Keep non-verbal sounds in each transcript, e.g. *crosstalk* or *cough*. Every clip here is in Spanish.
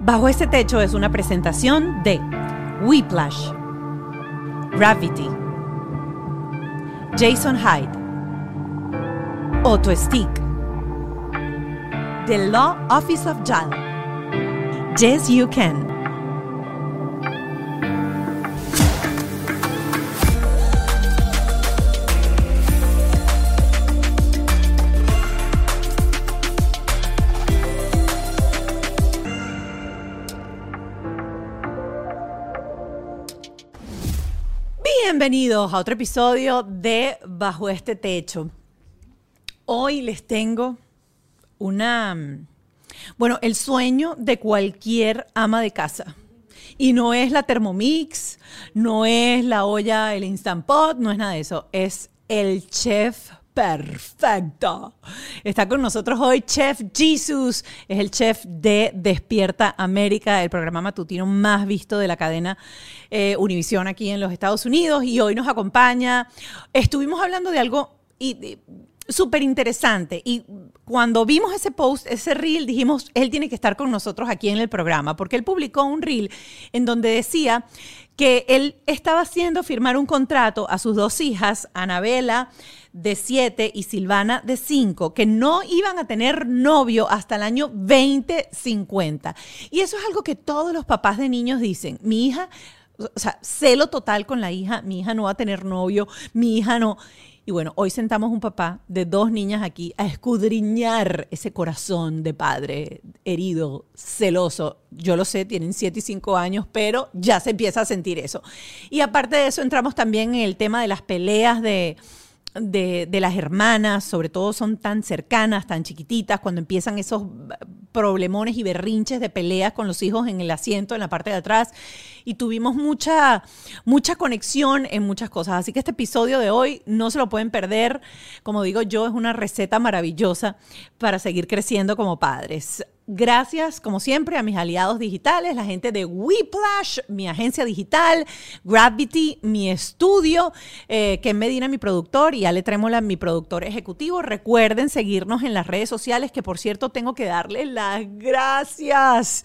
Bajo este techo es una presentación de Whiplash, Gravity, Jason Hyde, Auto Stick, The Law Office of JAL, Yes You Can. Bienvenidos a otro episodio de Bajo este techo. Hoy les tengo una, bueno, el sueño de cualquier ama de casa. Y no es la Thermomix, no es la olla, el Instant Pot, no es nada de eso. Es el chef perfecto. Está con nosotros hoy Chef Jesus, es el chef de Despierta América, el programa matutino más visto de la cadena eh, Univisión aquí en los Estados Unidos y hoy nos acompaña. Estuvimos hablando de algo súper interesante y cuando vimos ese post, ese reel, dijimos, él tiene que estar con nosotros aquí en el programa, porque él publicó un reel en donde decía que él estaba haciendo firmar un contrato a sus dos hijas, Anabela de 7 y Silvana de 5, que no iban a tener novio hasta el año 2050. Y eso es algo que todos los papás de niños dicen. Mi hija, o sea, celo total con la hija, mi hija no va a tener novio, mi hija no. Y bueno, hoy sentamos un papá de dos niñas aquí a escudriñar ese corazón de padre herido, celoso. Yo lo sé, tienen 7 y 5 años, pero ya se empieza a sentir eso. Y aparte de eso, entramos también en el tema de las peleas de de, las hermanas, sobre todo son tan cercanas, tan chiquititas, cuando empiezan esos problemones y berrinches de peleas con los hijos en el asiento, en la parte de atrás. Y tuvimos mucha, mucha conexión en muchas cosas. Así que este episodio de hoy no se lo pueden perder. Como digo yo, es una receta maravillosa para seguir creciendo como padres. Gracias, como siempre, a mis aliados digitales, la gente de Whiplash, mi agencia digital, Gravity, mi estudio, eh, Ken Medina, mi productor, y Ale Trémola, mi productor ejecutivo. Recuerden seguirnos en las redes sociales, que por cierto tengo que darles las gracias.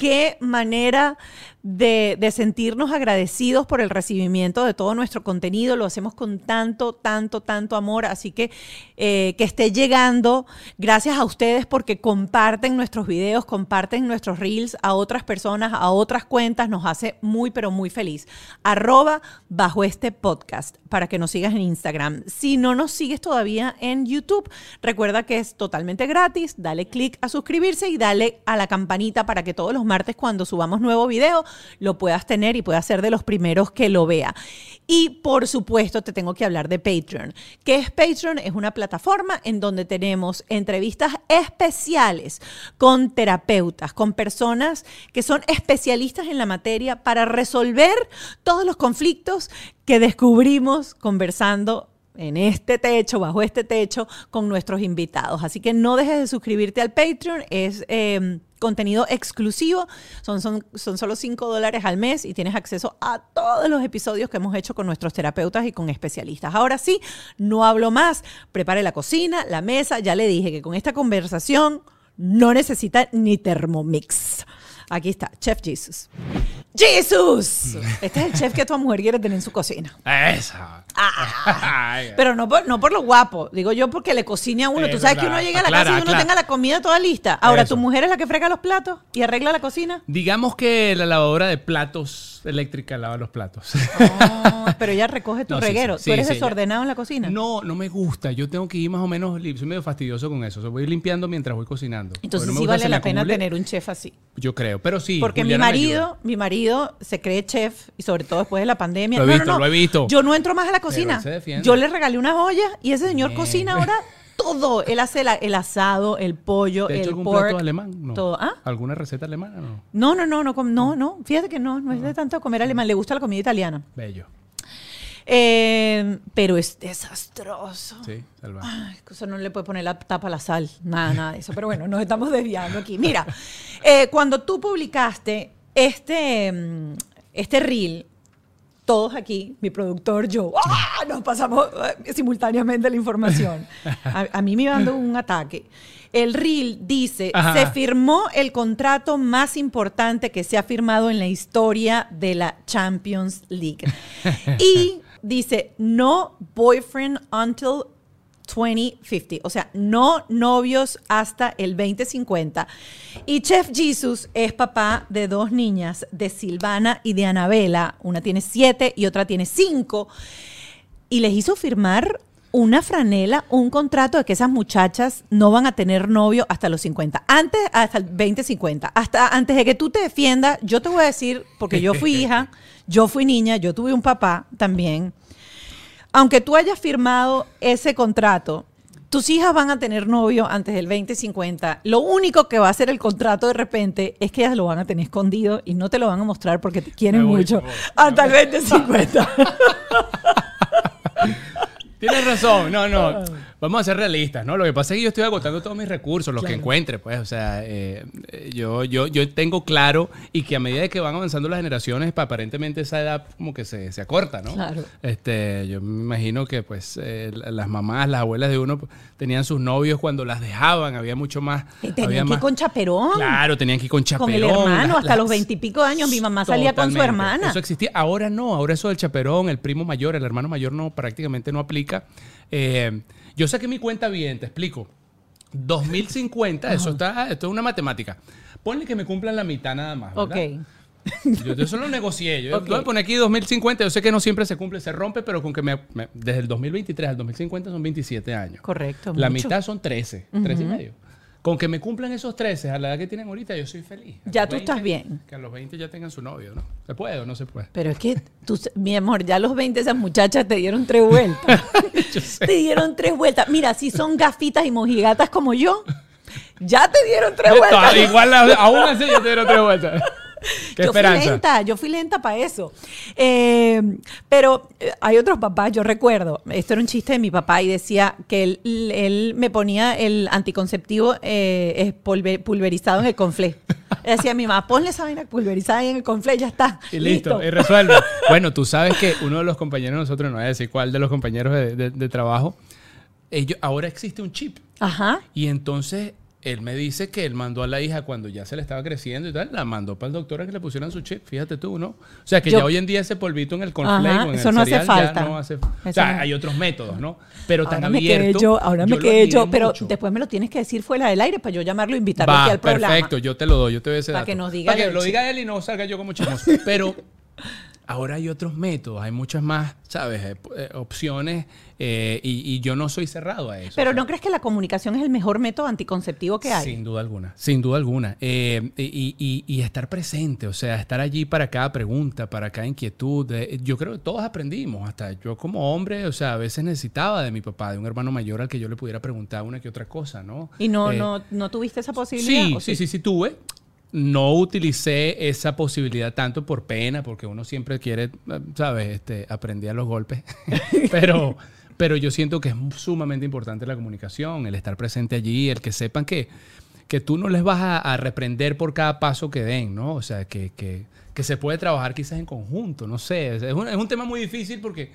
Qué manera de, sentirnos agradecidos por el recibimiento de todo nuestro contenido. Lo hacemos con tanto, tanto, tanto amor. Así que eh, que esté llegando. Gracias a ustedes porque comparten nuestros videos, comparten nuestros reels a otras personas, a otras cuentas. Nos hace muy, pero muy feliz. Arroba bajo este podcast para que nos sigas en Instagram. Si no nos sigues todavía en YouTube, recuerda que es totalmente gratis. Dale click a suscribirse y dale a la campanita para que todos los martes cuando subamos nuevo video lo puedas tener y puedas ser de los primeros que lo vea. Y por supuesto te tengo que hablar de Patreon. ¿Qué es Patreon? Es una plataforma en donde tenemos entrevistas especiales con terapeutas, con personas que son especialistas en la materia para resolver todos los conflictos que descubrimos conversando en este techo, bajo este techo, con nuestros invitados. Así que no dejes de suscribirte al Patreon, es em, contenido exclusivo, son, son, son solo 5 dólares al mes y tienes acceso a todos los episodios que hemos hecho con nuestros terapeutas y con especialistas. Ahora sí, no hablo más, prepare la cocina, la mesa, ya le dije que con esta conversación no necesita ni Thermomix. Aquí está, Chef Jesus. ¡Jesus! Este es el chef que tu mujer quiere tener en su cocina. Esa. Ah, *laughs* pero no por, no por lo guapo, digo yo porque le cocine a uno. Tú sabes que uno llega a la casa y uno tenga la comida toda lista. Ahora, ¿tu mujer es la que frega los platos y arregla la cocina? Digamos que la lavadora de platos eléctrica lava los platos. Oh, pero ella recoge tu *laughs* reguero. ¿Tú eres desordenado en la cocina? No, no me gusta. Yo tengo que ir más o menos, soy medio fastidioso con eso. O voy limpiando mientras voy cocinando. Entonces sí vale la pena tener un chef así. Yo creo, pero sí. Porque mi marido, mi marido se cree chef y sobre todo después de la pandemia. Lo he visto, lo he visto. Yo no entro más a la cocina. Yo le regalé una olla y ese señor cocina ahora *laughs* todo. Él hace el asado, el pollo, el algún pork. Plato alemán? No. Todo. ¿Ah? ¿Alguna receta alemana? No. No, no, no, no, no, no. Fíjate que no, no es de tanto comer alemán. Le gusta la comida italiana. Bello. Eh, pero es desastroso. Sí, salvaje. eso no le puede poner la tapa a la sal, nada, nada de eso. Pero bueno, nos estamos desviando aquí. Mira, eh, cuando tú publicaste este, mm, este reel, todos aquí, mi productor, yo, ¡ah! nos pasamos eh, simultáneamente la información. *laughs* A, a mí me iba dando un ataque. El reel dice, Ajá. se firmó el contrato más importante que se ha firmado en la historia de la Champions League. *laughs* y dice, no boyfriend until 2050, o sea, no novios hasta el 2050. Y Chef Jesus es papá de dos niñas, de Silvana y de Anabela. Una tiene siete y otra tiene cinco. Y les hizo firmar una franela, un contrato de que esas muchachas no van a tener novio hasta los 50, antes hasta el 2050, hasta antes de que tú te defiendas, yo te voy a decir, porque yo fui hija, yo fui niña, yo tuve un papá también. Aunque tú hayas firmado ese contrato, tus hijas van a tener novio antes del 2050. Lo único que va a hacer el contrato de repente es que ellas lo van a tener escondido y no te lo van a mostrar porque te quieren voy, mucho voy. hasta el 2050. *laughs* Tienes razón, no, no. Vamos a ser realistas, ¿no? Lo que pasa es que yo estoy agotando todos mis recursos, los que encuentre, pues. O sea, eh, eh, yo, yo, yo tengo claro y que a medida que van avanzando las generaciones, pa- aparentemente esa edad como que se, se acorta, ¿no? Claro. Este, yo me imagino que, pues, eh, las mamás, las abuelas de uno pues, tenían sus novios cuando las dejaban, había mucho más. Y había tenían que ir más- con chaperón. Claro, tenían que ir con chaperón. Con el hermano, las- hasta los veintipico años, mi mamá salía con su hermana. Eso existía. Ahora no, ahora eso del chaperón, el primo mayor, el hermano mayor no, prácticamente no aplica. Eh, yo saqué mi cuenta bien, te explico. 2050, eso está, esto es una matemática. Ponle que me cumplan la mitad nada más. Ok. ¿verdad? Yo, yo eso lo negocié. Yo *laughs* Ok. voy a poner aquí 2050. Yo sé que no siempre se cumple, se rompe, pero con que me, me- desde el 2023 al 2050 son 27 años. Correcto. La mucho. mitad son 13, 13 y medio. Con que me cumplan esos 13 a la edad que tienen ahorita, yo soy feliz. A Ya tú estás bien. Que a los 20 ya tengan su novio, ¿no? ¿Se puede o no se puede? Pero es que, tú, mi amor, ya a los 20 esas muchachas te dieron tres vueltas. *laughs* Yo sé. te dieron tres vueltas. Mira, si son gafitas y mojigatas como yo, ya te dieron tres vueltas. Igual, aún así yo te dieron tres vueltas. *laughs* Yo fui lenta, yo fui lenta para eso. Eh, pero eh, hay otros papás, yo recuerdo, esto era un chiste de mi papá y decía que él, él me ponía el anticonceptivo eh, pulverizado en el conflé. *laughs* Decía mi mamá, ponle esa vaina pulverizada en el conflé, ya está. Y listo, y resuelve. *laughs* bueno, tú sabes que uno de los compañeros de nosotros, no voy a decir cuál de los compañeros de, de- de trabajo, ellos, ahora existe un chip. Ajá. Y entonces él me dice que él mandó a la hija cuando ya se le estaba creciendo y tal, la mandó para el doctor a que le pusieran su chip. Fíjate tú, ¿no? O sea, que Yo- ya hoy en día ese polvito en el cornflake o en eso el no hace cereal falta. ya no hace... o sea, no. hay otros métodos, ¿no? Pero tan Ahora me quedé abierto. yo, ahora me quedé yo, pero mucho. después me lo tienes que decir fuera del aire para yo llamarlo e invitarlo Va, aquí al programa. perfecto, yo te lo doy, yo te doy ese Para dato. que nos diga Para que lo diga él y no salga yo como chismoso. Pero *laughs* ahora hay otros métodos, hay muchas más, ¿sabes? Eh, eh, opciones eh, y, y yo no soy cerrado a eso. Pero O sea, ¿no crees que la comunicación es el mejor método anticonceptivo que hay? Sin duda alguna, sin duda alguna. Eh, y, y- y estar presente, o sea, estar allí para cada pregunta, para cada inquietud. Yo creo que todos aprendimos, hasta yo como hombre, o sea, a veces necesitaba de mi papá, de un hermano mayor al que yo le pudiera preguntar una que otra cosa, ¿no? ¿Y no, Eh, no, no tuviste esa posibilidad? Sí, ¿O sí, sí, sí tuve. No utilicé esa posibilidad tanto por pena, porque uno siempre quiere, ¿sabes? Este, aprender a los golpes. *laughs* pero, pero yo siento que es sumamente importante la comunicación, el estar presente allí, el que sepan que, que tú no les vas a, a reprender por cada paso que den, ¿no? O sea, que, que, que se puede trabajar quizás en conjunto, no sé. Es un, es un tema muy difícil porque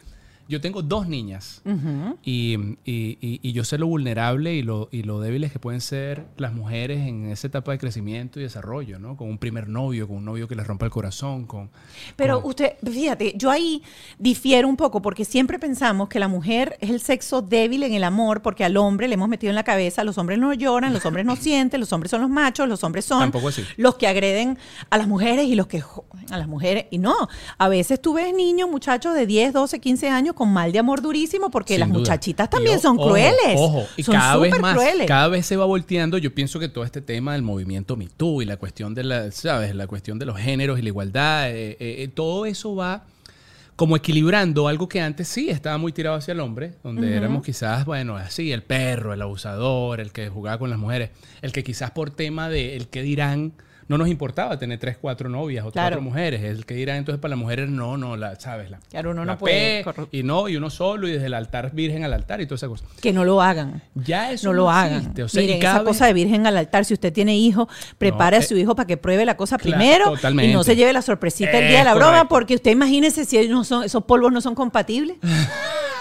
yo tengo dos niñas. Y, y- y- y yo sé lo vulnerable y lo, y lo débiles que pueden ser las mujeres en esa etapa de crecimiento y desarrollo, ¿no? Con un primer novio, con un novio que les rompa el corazón, con... Pero con- usted, fíjate, yo ahí difiero un poco porque siempre pensamos que la mujer es el sexo débil en el amor porque al hombre le hemos metido en la cabeza, los hombres no lloran, los hombres no *laughs* sienten, los hombres son los machos, los hombres son Tampoco así. los que agreden a las mujeres y los que joden a las mujeres. Y no, a veces tú ves niños, muchachos de 10, 12, 15 años con mal de amor durísimo porque Sin las duda. muchachitas también son ojo, crueles. Ojo, y son cada vez más, crueles. cada vez se va volteando. Yo pienso que todo este tema del movimiento Me Too y la cuestión de la, ¿sabes? La cuestión de los géneros y la igualdad, eh, eh, eh, todo eso va como equilibrando algo que antes sí estaba muy tirado hacia el hombre, donde éramos quizás, bueno, así, el perro, el abusador, el que jugaba con las mujeres, el que quizás por tema de el que dirán, no nos importaba tener tres, cuatro novias o Claro. cuatro mujeres. El que dirá entonces para las mujeres, no, no, la, ¿sabes? La, Claro, uno la no puede, P. Y no, y uno solo, y desde el altar virgen al altar y toda esa cosa. Que no lo hagan. Ya eso no lo hagan. O sea, y Miren, esa cosa de virgen al altar, si usted tiene hijo, prepare No, a su eh, hijo para que pruebe la cosa claro, primero y totalmente. no se lleve la sorpresita el día de la broma, porque usted imagínese si ellos no son, esos polvos no son compatibles.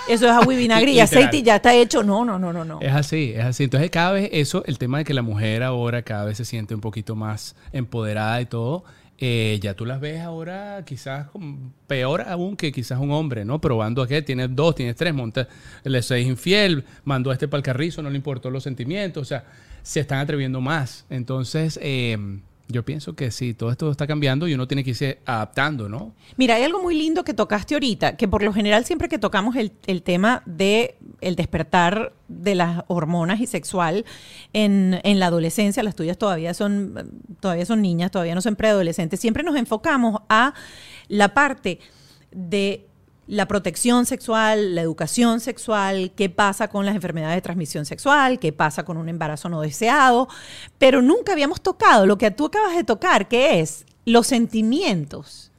Eso es agua y vinagre y *laughs* aceite y ya está hecho. No, no, no, no, no. Es así, es así. Entonces cada vez eso, el tema de que la mujer ahora cada vez se siente un poquito más empoderada y todo, eh, ya tú las ves ahora quizás peor aún que quizás un hombre, ¿no? Probando a qué, tienes dos, tienes tres, monta, le es infiel, mandó a este para el carrizo, no le importó los sentimientos, o sea, se están atreviendo más. Entonces, eh, yo pienso que sí, todo esto está cambiando y uno tiene que irse adaptando, ¿no? Mira, hay algo muy lindo que tocaste ahorita, que por lo general siempre que tocamos el, el tema de el despertar de las hormonas y sexual en, en la adolescencia, las tuyas todavía son, todavía son niñas, todavía no son preadolescentes, siempre nos enfocamos a la parte de la protección sexual, la educación sexual, qué pasa con las enfermedades de transmisión sexual, qué pasa con un embarazo no deseado, pero nunca habíamos tocado lo que tú acabas de tocar, que es los sentimientos.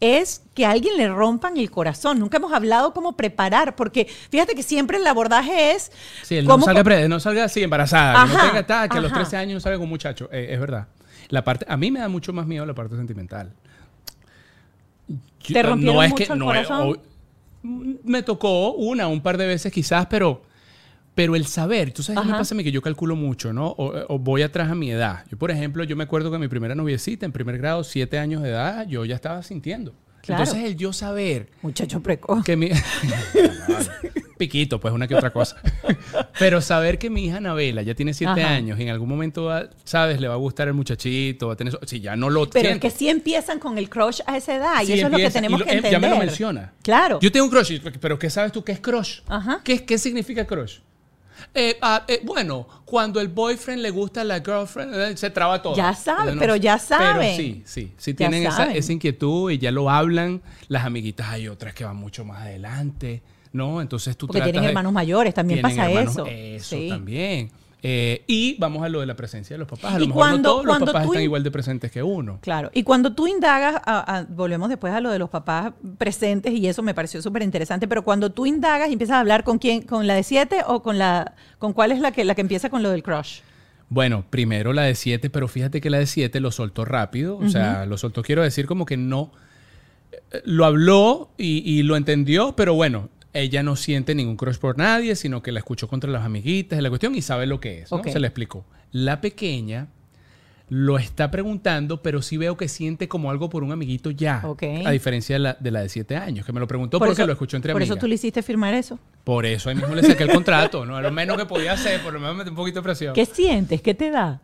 Es que a alguien le rompan el corazón. Nunca hemos hablado cómo preparar, porque fíjate que siempre el abordaje es Sí, el no cómo salga, pre- no salga así embarazada, que no tenga ta- que a los ajá. 13 años no salga con un muchacho. Eh, es verdad. La parte, a mí me da mucho más miedo la parte sentimental. Yo- ¿Te rompieron no es mucho que el no es- corazón? o- me tocó una, un par de veces quizás, pero pero el saber, tú sabes me pasa a mí que yo calculo mucho, ¿no? O, o voy atrás a mi edad. Yo, por ejemplo, yo me acuerdo que mi primera noviecita en primer grado, siete años de edad, yo ya estaba sintiendo. Claro. Entonces el yo saber muchacho precoz. que mi... *laughs* Piquito, pues una que otra cosa. Pero saber que mi hija Anabela ya tiene siete Ajá. años y en algún momento, va- ¿sabes? Le va a gustar el muchachito, va a tener... Si ya no lo Pero es siente. que sí empiezan con el crush a esa edad Sí, y eso es lo que tenemos lo- que entender. Ya me lo menciona. Claro. Yo tengo un crush, pero ¿qué sabes tú qué es crush? Ajá. ¿Qué, qué significa crush? Eh, ah, eh, bueno, cuando el boyfriend le gusta a la girlfriend, eh, se traba todo. Ya saben, No pero ya saben. Pero sí, sí, sí tienen esa, esa inquietud y ya lo hablan. Las amiguitas hay otras que van mucho más adelante, ¿no? Entonces tú Porque tratas tienen de- hermanos mayores, también pasa hermanos- eso. Eso Sí. también. Eh, y vamos a lo de la presencia de los papás. A Y lo mejor cuando- no todos los papás están igual de presentes que uno. Claro. Y cuando tú indagas, a- a- volvemos después a lo de los papás presentes y eso me pareció súper interesante, pero cuando tú indagas y empiezas a hablar con quién, con la de siete o con la, con cuál es la que, la que empieza con lo del crush. Bueno, primero la de 7, pero fíjate que la de 7 lo soltó rápido. O sea, lo soltó, quiero decir, como que no. eh, Lo habló y, y lo entendió, pero bueno, ella no siente ningún crush por nadie, sino que la escuchó contra las amiguitas de la cuestión y sabe lo que es. Se le explicó. La pequeña lo está preguntando, pero sí veo que siente como algo por un amiguito ya. Ok. A diferencia de la de, la de 7 años, que me lo preguntó Por porque eso- lo escuchó entre Por amigas. eso tú le hiciste firmar eso. Por eso ahí mismo le saqué el contrato, ¿no? Lo menos que podía hacer, por lo menos metí un poquito de presión. ¿Qué sientes? ¿Qué te da?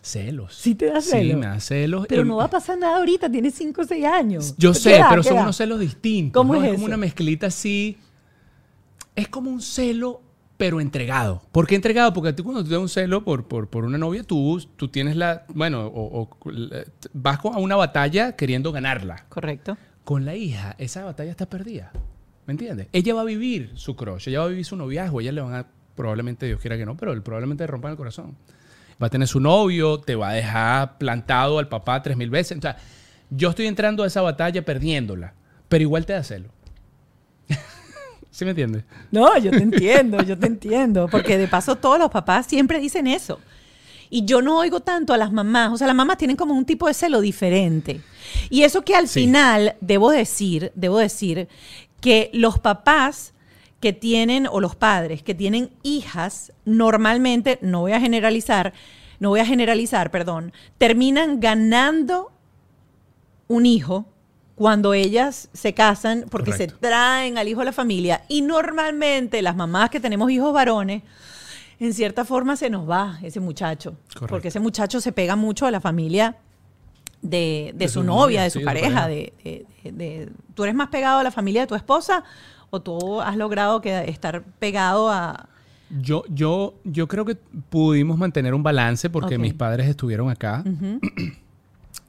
Celos. Sí te da Sí, celos. me da celos. Pero Em, no va a pasar nada ahorita, tienes 5 o 6 años. Yo ¿Qué sé, da? pero ¿Qué son da? unos celos distintos. ¿Cómo ¿no? es Es como eso? una mezclita así. Es como un celo, pero entregado. ¿Por qué entregado? Porque tú cuando tú das un celo por, por, por una novia, tú, tú tienes la. Bueno, o, vas a una batalla queriendo ganarla. Correcto. Con la hija, esa batalla está perdida. ¿Me entiendes? Ella va a vivir su crush, ella va a vivir su noviazgo, ella le van a. Probablemente Dios quiera que no, pero probablemente le rompan el corazón. Va a tener su novio, te va a dejar plantado al papá tres mil veces. O sea, yo estoy entrando a esa batalla perdiéndola, pero igual te da celo. *laughs* ¿Sí me entiendes? No, yo te entiendo, yo te entiendo. Porque de paso todos los papás siempre dicen eso. Y yo no oigo tanto a las mamás. O sea, las mamás tienen como un tipo de celo diferente. Y eso que al Sí. final, debo decir, debo decir que los papás que tienen, o los padres que tienen hijas, normalmente, no voy a generalizar, no voy a generalizar, perdón, terminan ganando un hijo cuando ellas se casan porque se traen al hijo a la familia y normalmente las mamás que tenemos hijos varones en cierta forma se nos va ese muchacho Correcto. porque ese muchacho se pega mucho a la familia de, de De su su novia, de su sí, pareja, de, de- tú eres más pegado a la familia de tu esposa o tú has logrado que, estar pegado a Yo, yo, yo creo que pudimos mantener un balance porque mis padres estuvieron acá.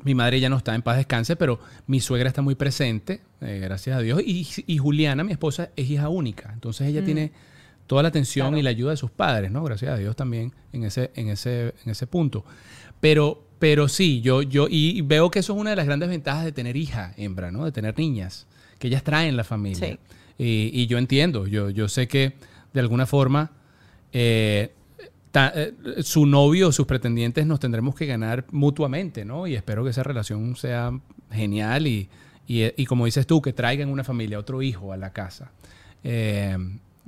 Mi madre ya no está en paz descanse, pero mi suegra está muy presente, eh, gracias a Dios. Y, y Juliana, mi esposa, es hija única. Entonces ella tiene toda la atención Claro. y la ayuda de sus padres, ¿no? Gracias a Dios también en ese, en ese, en ese punto. Pero pero sí, yo, yo, y veo que eso es una de las grandes ventajas de tener hija hembra, ¿no? De tener niñas, que ellas traen la familia. Sí. Y, y yo entiendo, yo, yo sé que de alguna forma eh, eh, su novio o sus pretendientes nos tendremos que ganar mutuamente, ¿no? Y espero que esa relación sea genial y, y, como dices tú, que traigan una familia, otro hijo a la casa. Eh,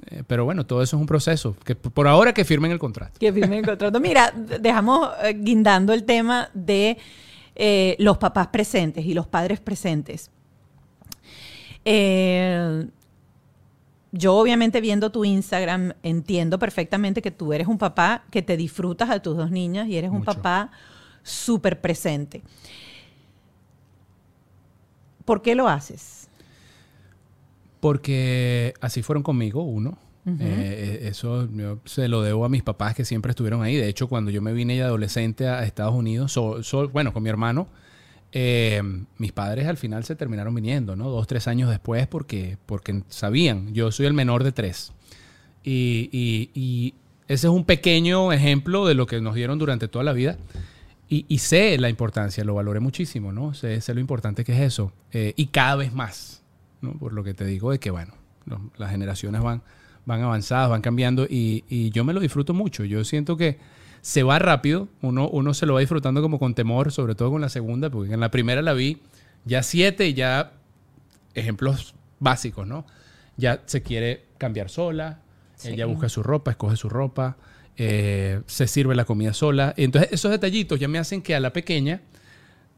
eh, pero bueno, todo eso es un proceso. Que por ahora que firmen el contrato. Que firme el contrato. Mira, dejamos guindando el tema de los papás presentes y los padres presentes. Eh, yo obviamente viendo tu Instagram entiendo perfectamente que tú eres un papá que te disfrutas a tus dos niñas y eres un papá súper presente. ¿Por qué lo haces? Porque así fueron conmigo, uno. Eh, eh, eso yo se lo debo a mis papás que siempre estuvieron ahí. De hecho, cuando yo me vine de adolescente a Estados Unidos, so- so- bueno, con mi hermano, eh, mis padres al final se terminaron viniendo, ¿no? Dos, tres años después, porque, porque sabían. Yo soy el menor de tres. Y, y- y ese es un pequeño ejemplo de lo que nos dieron durante toda la vida. Y, y sé la importancia, lo valoré muchísimo, ¿no? Sé, sé lo importante que es eso. Eh, y cada vez más, ¿no? Por lo que te digo de que, bueno, las generaciones van, van avanzadas, van cambiando y, y yo me lo disfruto mucho. Yo siento que se va rápido, uno, uno se lo va disfrutando como con temor, sobre todo con la segunda, porque en la primera la vi ya siete y ya ejemplos básicos, ¿no? Ya se quiere cambiar sola, Sí. ella busca su ropa, escoge su ropa, eh, se sirve la comida sola. Entonces, esos detallitos ya me hacen que a la pequeña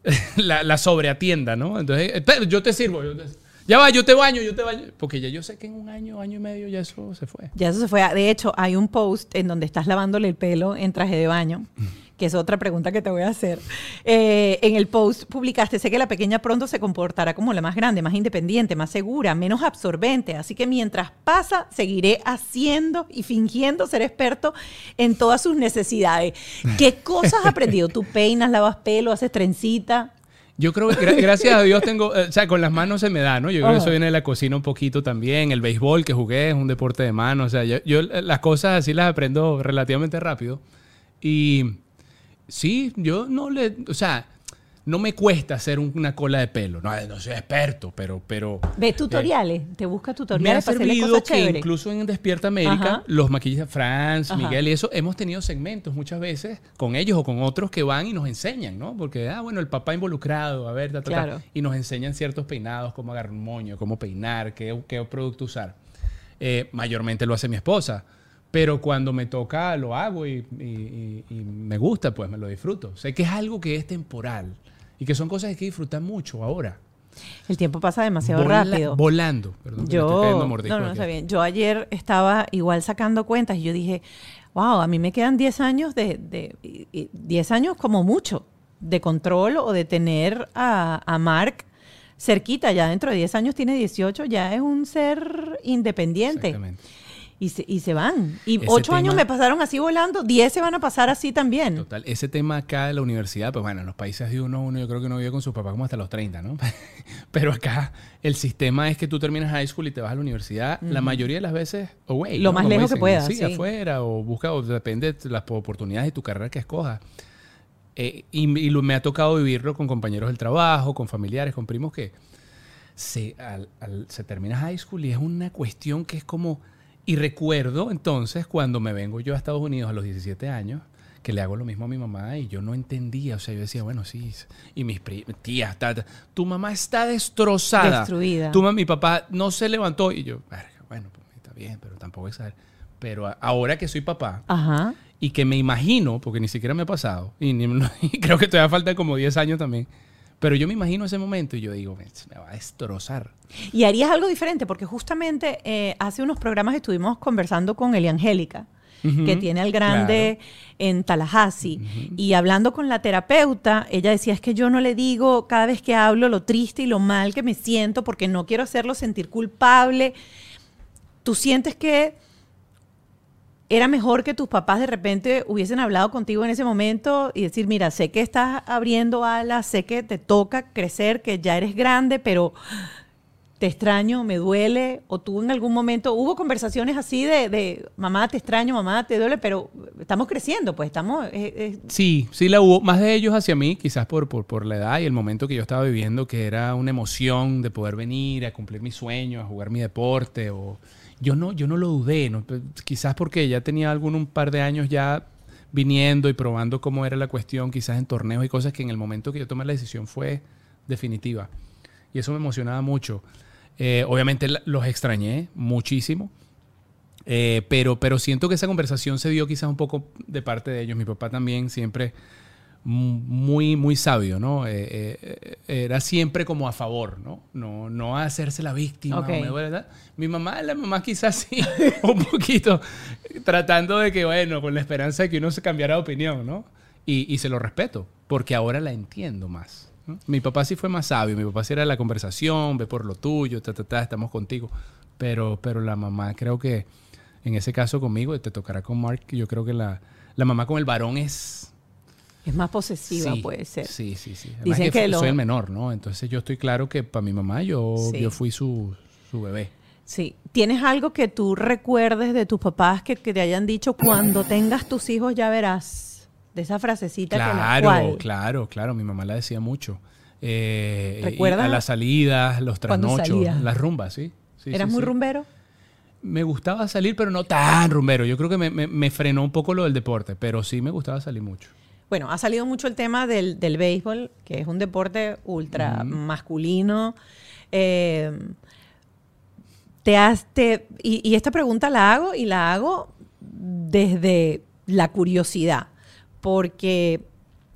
*laughs* la, la sobreatienda, ¿no? Entonces, "Espera, yo te sirvo, yo te- ya va, yo te baño, yo te baño. Porque ya yo sé que en un año, año y medio ya eso se fue. Ya eso se fue. De hecho, hay un post en donde estás lavándole el pelo en traje de baño, *laughs* que es otra pregunta que te voy a hacer. Eh, en el post publicaste, sé que la pequeña pronto se comportará como la más grande, más independiente, más segura, menos absorbente. Así que mientras pasa, seguiré haciendo y fingiendo ser experto en todas sus necesidades. ¿Qué cosas has aprendido? ¿Tú peinas, lavas pelo, haces trencita? Yo creo que gra- *laughs* gracias a Dios tengo, eh, o sea, con las manos se me da, ¿no? Yo creo que eso viene de la cocina un poquito también. El béisbol que jugué es un deporte de mano. O sea, yo, yo las cosas así las aprendo relativamente rápido. Y sí, yo no le, o sea, no me cuesta hacer un- una cola de pelo. No, no soy experto, pero, pero ¿Ves tutoriales? ¿Te buscas me ha tutoriales para servido cosas que chéveres? incluso en Despierta América, Ajá. los maquillistas Franz, Ajá. Miguel y eso, hemos tenido segmentos muchas veces con ellos o con otros que van y nos enseñan, ¿no? Porque, ah, bueno, el papá involucrado, a ver, ta, ta, ta, y nos enseñan ciertos peinados, cómo agarrar un moño, cómo peinar, qué, qué producto usar. Eh, mayormente lo hace mi esposa. Pero cuando me toca, lo hago y, y- y- y me gusta, pues me lo disfruto. Sé que es algo que es temporal y que son cosas que hay que disfrutar mucho ahora. El tiempo pasa demasiado Vola- rápido. Volando. Perdón, me estoy Yo, cayendo no, no, está bien. Yo ayer estaba igual sacando cuentas y yo dije, wow, a mí me quedan 10 años de, de y- y 10 años como mucho de control o de tener a, a Mark cerquita. Ya dentro de 10 años tiene 18, ya es un ser independiente. Exactamente. Y se, y se van. Y Ese 8 años me pasaron así volando, 10 se van a pasar así también. Total, ese tema acá de la universidad, pues bueno, en los países de uno, uno yo creo que uno vive con su papá como hasta los 30, ¿no? *laughs* Pero acá el sistema es que tú terminas high school y te vas a la universidad, la mayoría de las veces away. Lo ¿no? más Como lejos que puedas, Sí, sí. afuera o busca, o depende de las oportunidades de tu carrera que escojas. Eh, y y lo- me ha tocado vivirlo con compañeros del trabajo, con familiares, con primos que se, al- al- se termina high school y es una cuestión que es como... Y recuerdo entonces cuando me vengo yo a Estados Unidos a los 17 años, que le hago lo mismo a mi mamá y yo no entendía, o sea, yo decía, bueno, sí, y mis tías, ta, ta, tu mamá está destrozada. Destruida. Tu mamá, mi papá no se levantó y yo, "Verga, bueno, pues está bien, pero tampoco es... Pero ahora que soy papá, Ajá. y que me imagino, porque ni siquiera me ha pasado, y, ni- y *laughs* creo que todavía falta como 10 años también, pero yo me imagino ese momento y yo digo, me, me va a destrozar. Y harías algo diferente, porque justamente eh, hace unos programas estuvimos conversando con Eli Angélica, Ujú, que tiene al grande en Tallahassee, y hablando con la terapeuta, ella decía, es que yo no le digo cada vez que hablo lo triste y lo mal que me siento, porque no quiero hacerlo sentir culpable. ¿Tú sientes que era mejor que tus papás de repente hubiesen hablado contigo en ese momento y decir, mira, sé que estás abriendo alas, sé que te toca crecer, que ya eres grande, pero te extraño, me duele, o tú en algún momento, hubo conversaciones así de, de mamá, te extraño, mamá, te duele, pero estamos creciendo, pues estamos... Sí, sí la hubo. Más de ellos hacia mí, quizás por, por, por la edad y el momento que yo estaba viviendo, que era una emoción de poder venir a cumplir mi sueño, a jugar mi deporte. O... Yo, no, yo no lo dudé. Pues, quizás porque ya tenía algún un par de años ya viniendo y probando cómo era la cuestión, quizás en torneos y cosas que en el momento que yo tomé la decisión fue definitiva. Y eso me emocionaba mucho. Eh, obviamente los extrañé muchísimo. Eh, pero, pero siento que esa conversación se dio quizás un poco de parte de ellos. Mi papá también siempre muy, muy sabio, ¿no? Eh, eh, era siempre como a favor, ¿no? No, no a hacerse la víctima. Ok. o me. Mi mamá, la mamá quizás sí, *laughs* un poquito, tratando de que, bueno, con la esperanza de que uno se cambiara de opinión, ¿no? Y, y se lo respeto, porque ahora la entiendo más. ¿no? Mi papá sí fue más sabio, mi papá sí era la conversación, ve por lo tuyo, ta, ta, ta, estamos contigo. Pero, pero la mamá creo que, en ese caso conmigo, te tocará con Mark, yo creo que la, la mamá con el varón es... es más posesiva, sí, puede ser. Sí, sí, sí. Además Dicen que, que lo- soy el menor, ¿no? Entonces yo estoy claro que para mi mamá yo, Sí. yo fui su, su bebé. Sí. ¿Tienes algo que tú recuerdes de tus papás que, que te hayan dicho cuando *clears throat* tengas tus hijos ya verás? De esa frasecita que la Claro, cual. claro, claro. Mi mamá la decía mucho. Eh, ¿Recuerdas A las salidas, los trasnochos, las rumbas, ¿sí? Sí, ¿Eras sí, muy sí. rumbero? Me gustaba salir, pero no tan rumbero. Yo creo que me, me- me frenó un poco lo del deporte, pero sí me gustaba salir mucho. Bueno, ha salido mucho el tema del, del béisbol, que es un deporte ultra masculino. Eh, te has, te- y, y esta pregunta la hago y la hago desde la curiosidad, porque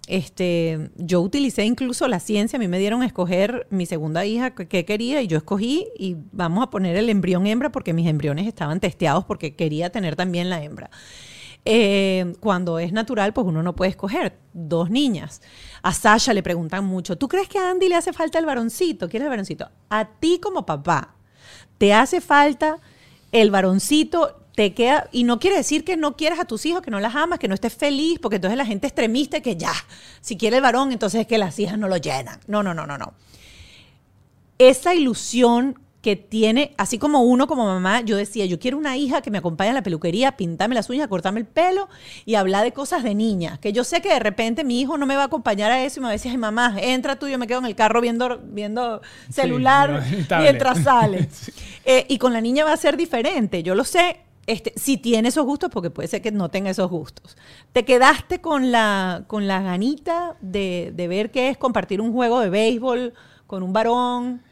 este, yo utilicé incluso la ciencia, a mí me dieron a escoger mi segunda hija que quería y yo escogí y vamos a poner el embrión hembra porque mis embriones estaban testeados porque quería tener también la hembra. Eh, cuando es natural, pues uno no puede escoger dos niñas. A Sasha le preguntan mucho, ¿tú crees que a Andy le hace falta el varoncito? ¿Quieres el varoncito? A ti como papá, ¿te hace falta el varoncito? Te queda, y no quiere decir que no quieras a tus hijos, que no las amas, que no estés feliz, porque entonces la gente extremista que ya, si quiere el varón, entonces es que las hijas no lo llenan. No, no, no, no, no esa ilusión que tiene, así como uno como mamá, yo decía, yo quiero una hija que me acompañe a la peluquería, pintarme las uñas, cortarme el pelo y hablar de cosas de niña, que yo sé que de repente mi hijo no me va a acompañar a eso y me va a decir, ay mamá, entra tú, yo me quedo en el carro viendo, viendo celular *laughs* Sí, mientras sale. Eh, y con la niña va a ser diferente, yo lo sé. Este, si tiene esos gustos, porque puede ser que no tenga esos gustos. ¿Te quedaste con la, con la ganita de, de ver qué es compartir un juego de béisbol con un varón?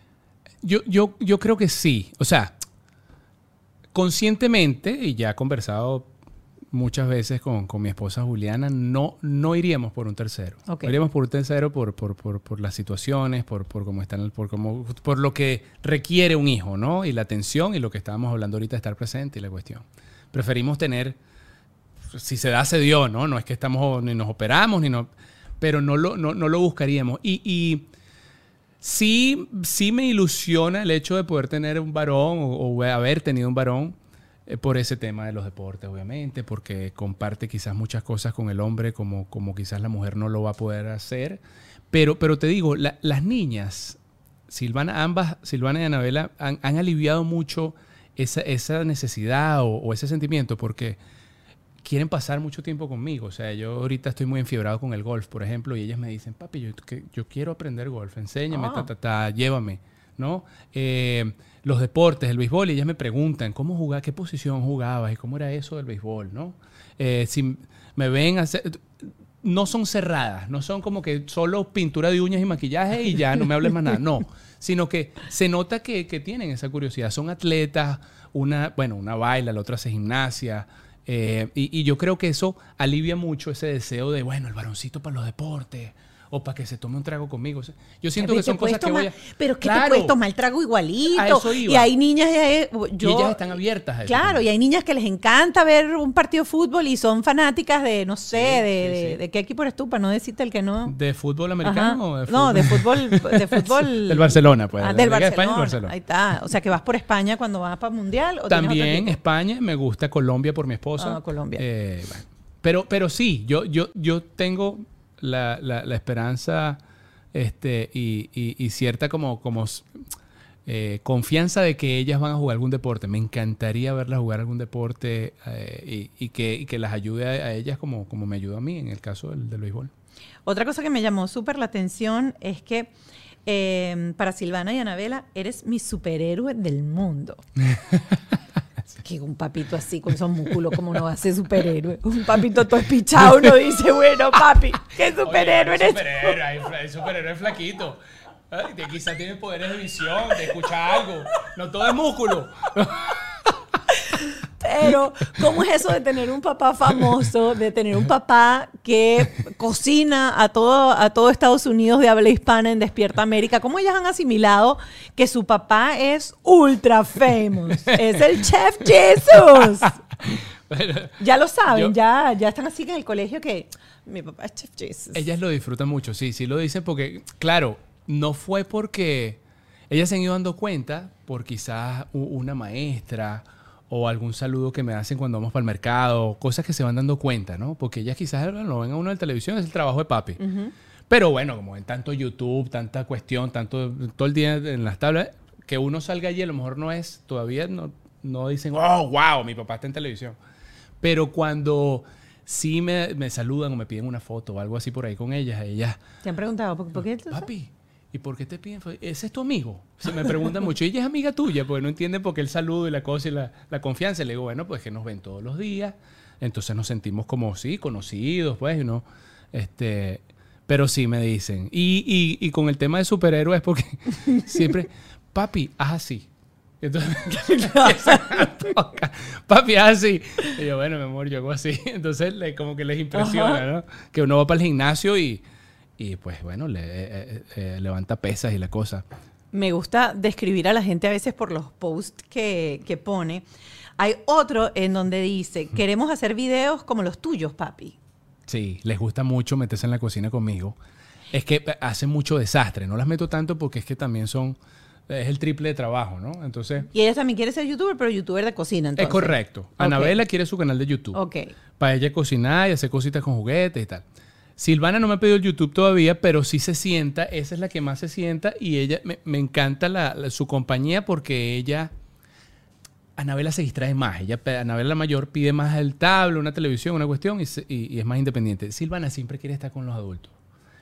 Yo, yo, yo creo que sí. O sea, conscientemente, y ya he conversado muchas veces con, con mi esposa Juliana, no, no iríamos por un tercero. Ok. No iríamos por un tercero por, por, por, por las situaciones, por, por cómo están, por, cómo, por lo que requiere un hijo, ¿no? Y la atención y lo que estábamos hablando ahorita de estar presente y la cuestión. Preferimos tener, si se da, se dio, ¿no? No es que estamos, ni nos operamos, ni no, pero no lo, no, no lo buscaríamos. Y, y sí, sí me ilusiona el hecho de poder tener un varón o, haber tenido un varón eh, por ese tema de los deportes, obviamente, porque comparte quizás muchas cosas con el hombre como, como quizás la mujer no lo va a poder hacer. Pero, pero te digo, la- las niñas, Silvana, ambas, Silvana y Anabela, han, han aliviado mucho esa, esa necesidad o, o ese sentimiento porque quieren pasar mucho tiempo conmigo. O sea, yo ahorita estoy muy enfiebrado con el golf, por ejemplo, y ellas me dicen, papi, yo, que- yo quiero aprender golf, enséñame, Ah. ta, ta, ta, llévame, ¿no? Eh, los deportes, el béisbol, y ellas me preguntan, ¿cómo jugaba, qué posición jugabas y cómo era eso del béisbol, ¿no? Eh, si me ven hacer... No son cerradas, no son como que solo pintura de uñas y maquillaje y ya no me hables más nada, no, *laughs* sino que se nota que, que tienen esa curiosidad, son atletas, una, bueno, una baila, la otra hace gimnasia, eh, y, y yo creo que eso alivia mucho ese deseo de, bueno, el varoncito para los deportes o para que se tome un trago conmigo. O sea, yo siento Pero que son cosas que voy a... Pero es que Claro, te puedes tomar el trago igualito. A eso iba. Y hay niñas, eh, yo, y ellas están abiertas a eso. Claro, y hay niñas que les encanta ver un partido de fútbol y son fanáticas de, no sé, Sí, de, sí, de- sí. de qué equipo eres tú, para no decirte el que no. ¿De fútbol Ajá. americano o de No, de fútbol, de *laughs* fútbol. Del Barcelona, pues, Ah, de del Barcelona. España, el Barcelona. Ahí está. O sea, que vas por España cuando vas para Mundial. ¿o tienes otro También? España, me gusta Colombia por mi esposa. Ah, Colombia. Eh, bueno. pero, pero sí, yo, yo, yo tengo la, la- la esperanza este, y, y- y cierta como, como eh, confianza de que ellas van a jugar algún deporte. Me encantaría verlas jugar algún deporte eh, y, y que, y que las ayude a, a ellas como, como me ayudó a mí en el caso del, del béisbol. Otra cosa que me llamó súper la atención es que eh, para Silvana y Anabela eres mi superhéroe del mundo. *laughs* Que un papito así con esos músculos, como no va a ser superhéroe? Un papito todo espichado, uno dice, bueno, papi, ¿qué superhéroe Oye, eres? superhéroe, hay, superhéroe flaquito. Ay, quizá tiene poderes de visión, de escuchar algo. No todo es músculo. Pero, ¿cómo es eso de tener un papá famoso, de tener un papá que cocina a todo, a todo Estados Unidos de habla hispana en Despierta América? ¿Cómo ellas han asimilado que su papá es ultra famous? Es el chef Jesus. Ya lo saben, Yo- ya, ya están así en el colegio que mi papá es chef Jesus. ellas lo disfrutan mucho, sí, sí lo dicen porque, claro, no fue porque ellas se han ido dando cuenta por quizás una maestra o algún saludo que me hacen cuando vamos para el mercado, cosas que se van dando cuenta, ¿no? Porque ellas quizás lo ven a uno en televisión, es el trabajo de papi. Pero bueno, como en tanto YouTube, tanta cuestión, tanto todo el día en las tablas, que uno salga allí a lo mejor no es, todavía no, no dicen, oh, wow, mi papá está en televisión. Pero cuando sí me, me saludan o me piden una foto o algo así por ahí con ellas, ellas, ¿Te han preguntado por, por qué? papi, ¿y por qué te piden? ¿Ese es tu amigo? Se me preguntan mucho. Y ella es amiga tuya, porque no entienden por qué el saludo y la cosa y la, la confianza. Le digo, bueno, pues que nos ven todos los días. Entonces nos sentimos como, sí, conocidos, pues, ¿no? Este, pero sí me dicen. Y, y, y con el tema de superhéroes, porque *laughs* siempre, papi, haz así. Entonces, toca, *laughs* papi, haz así. Y yo, bueno, mi amor, yo hago así. *laughs* Entonces, le- como que les impresiona, ¿no? Que uno va para el gimnasio y, y pues, bueno, le, eh, eh, eh, levanta pesas y la cosa. Me gusta describir a la gente a veces por los posts que, que pone. Hay otro en donde dice, queremos hacer videos como los tuyos, papi. Sí, les gusta mucho meterse en la cocina conmigo. Es que hacen mucho desastre. No las meto tanto porque es que también son... Es el triple de trabajo, ¿no? Entonces, Y ella también quiere ser youtuber, pero youtuber de cocina. Entonces. es correcto. Anabela quiere su canal de YouTube. Ok. Para ella cocinar y hacer cositas con juguetes y tal. Silvana no me ha pedido el YouTube todavía, pero sí se sienta, esa es la que más se sienta y ella, me, me encanta la- la- su compañía porque ella, Anabela se distrae más, ella, Anabela la mayor pide más el tablo, una televisión, una cuestión y, se- y- y es más independiente. Silvana siempre quiere estar con los adultos.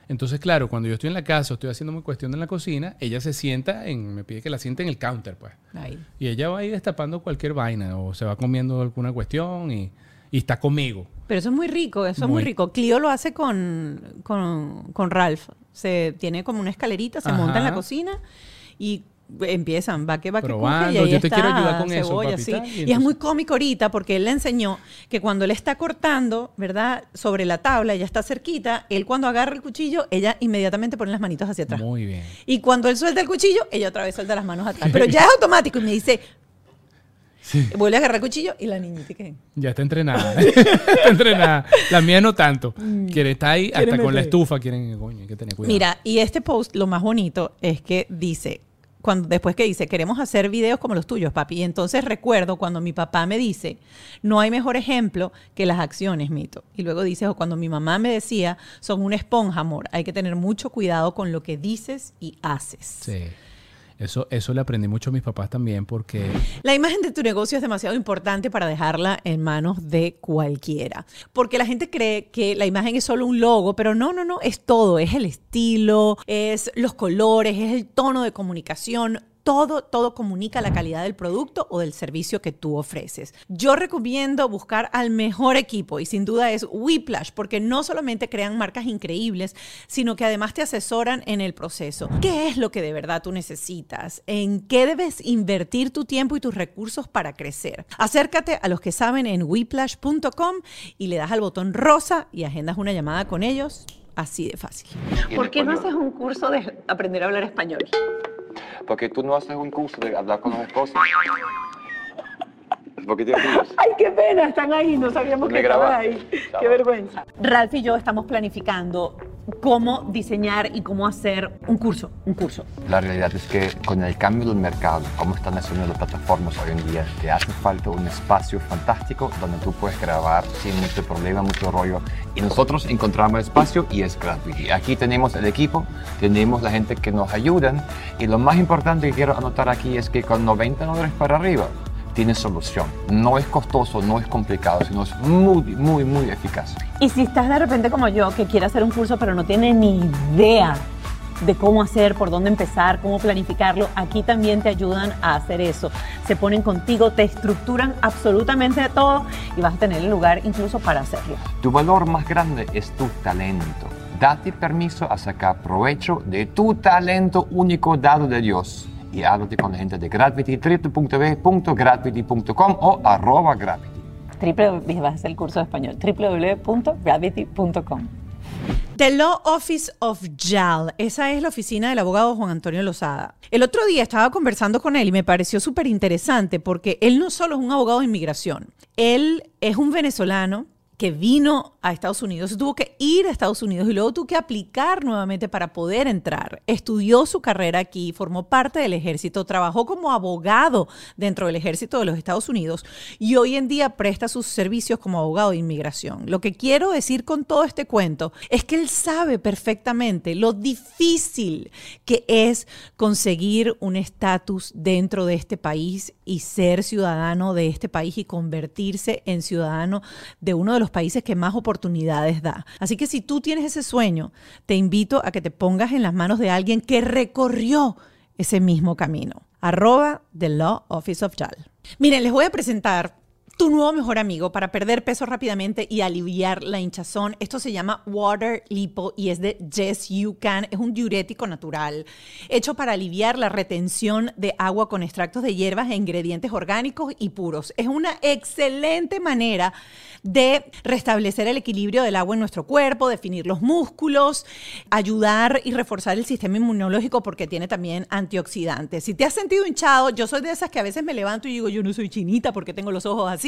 Entonces, claro, cuando yo estoy en la casa estoy haciendo mi cuestión en la cocina, ella se sienta, en, me pide que la siente en el counter, pues. Ahí. Y ella va a ir destapando cualquier vaina o se va comiendo alguna cuestión y, y está conmigo. Pero eso es muy rico, eso es muy rico. Clio lo hace con, con, con Ralph. Se tiene como una escalerita, se Ajá. monta en la cocina y empiezan, va que va que Probando, y ahí yo te está quiero ayudar con eso, cebolla, sí. tal, y Y, es muy cómico ahorita porque él le enseñó que cuando él está cortando, ¿verdad? Sobre la tabla, ella está cerquita, él cuando agarra el cuchillo, ella inmediatamente pone las manitos hacia atrás. Muy bien. Y cuando él suelta el cuchillo, ella otra vez suelta las manos atrás. *laughs* Pero ya es automático y me dice, vuelve a agarrar cuchillo y la niñita que... Ya está entrenada. *laughs* está entrenada. La mía no tanto. Quiere estar ahí hasta con la estufa. Quieren, coño, hay que tener cuidado. Mira, y este post, lo más bonito es que dice, cuando, después que dice, queremos hacer videos como los tuyos, papi. Y entonces recuerdo cuando mi papá me dice, no hay mejor ejemplo que las acciones, mito. Y luego dice, o cuando mi mamá me decía, son una esponja, amor. Hay que tener mucho cuidado con lo que dices y haces. Sí. Eso, eso le aprendí mucho a mis papás también porque La imagen de tu negocio es demasiado importante para dejarla en manos de cualquiera. Porque la gente cree que la imagen es solo un logo, pero no, no, no, es todo. Es el estilo, es los colores, es el tono de comunicación. Todo, todo comunica la calidad del producto o del servicio que tú ofreces. Yo recomiendo buscar al mejor equipo y sin duda es Whiplash porque no solamente crean marcas increíbles, sino que además te asesoran en el proceso. ¿Qué es lo que de verdad tú necesitas? ¿En qué debes invertir tu tiempo y tus recursos para crecer? Acércate a los que saben en whiplash.com y le das al botón rosa y agendas una llamada con ellos. Así de fácil. ¿Por qué no haces un curso de aprender a hablar español? Porque tú no haces un curso de hablar con los esposos. *laughs* Ay, qué pena, están ahí, no sabíamos Me grabaste. Qué vergüenza. Ralph y yo estamos planificando cómo diseñar y cómo hacer un curso, un curso. La realidad es que con el cambio del mercado, cómo están haciendo las plataformas hoy en día, te hace falta un espacio fantástico donde tú puedes grabar sin mucho problema, mucho rollo. Y nosotros encontramos espacio y es gratuito. Aquí tenemos el equipo, tenemos la gente que nos ayudan y lo más importante que quiero anotar aquí es que con 90 dólares para arriba, tiene solución. No es costoso, no es complicado, sino es muy, muy, muy eficaz. Y si estás de repente como yo, que quiere hacer un curso pero no tiene ni idea de cómo hacer, por dónde empezar, cómo planificarlo, aquí también te ayudan a hacer eso. Se ponen contigo, te estructuran absolutamente todo y vas a tener el lugar incluso para hacerlo. Tu valor más grande es tu talento. Date permiso a sacar provecho de tu talento único dado de Dios y háblate con la gente de Gravity, www.gravity.com o arroba Gravity. Triple, vas a hacer el curso de español, www.gravity.com. The Law Office of JAL. Esa es la oficina del abogado Juan Antonio Lozada. El otro día estaba conversando con él y me pareció súper interesante porque él no solo es un abogado de inmigración, él es un venezolano que vino a Estados Unidos, tuvo que ir a Estados Unidos y luego tuvo que aplicar nuevamente para poder entrar. Estudió su carrera aquí, formó parte del ejército, trabajó como abogado dentro del ejército de los Estados Unidos y hoy en día presta sus servicios como abogado de inmigración. Lo que quiero decir con todo este cuento es que él sabe perfectamente lo difícil que es conseguir un estatus dentro de este país y ser ciudadano de este país y convertirse en ciudadano de uno de los países que más oportunidades da. Así que si tú tienes ese sueño, te invito a que te pongas en las manos de alguien que recorrió ese mismo camino. Arroba The Law Office of JAL. Miren, les voy a presentar tu nuevo mejor amigo para perder peso rápidamente y aliviar la hinchazón. Esto se llama Water Lipo y es de Yes You Can. Es un diurético natural hecho para aliviar la retención de agua con extractos de hierbas e ingredientes orgánicos y puros. Es una excelente manera de restablecer el equilibrio del agua en nuestro cuerpo, definir los músculos, ayudar y reforzar el sistema inmunológico porque tiene también antioxidantes. Si te has sentido hinchado, yo soy de esas que a veces me levanto y digo, yo no soy chinita porque tengo los ojos así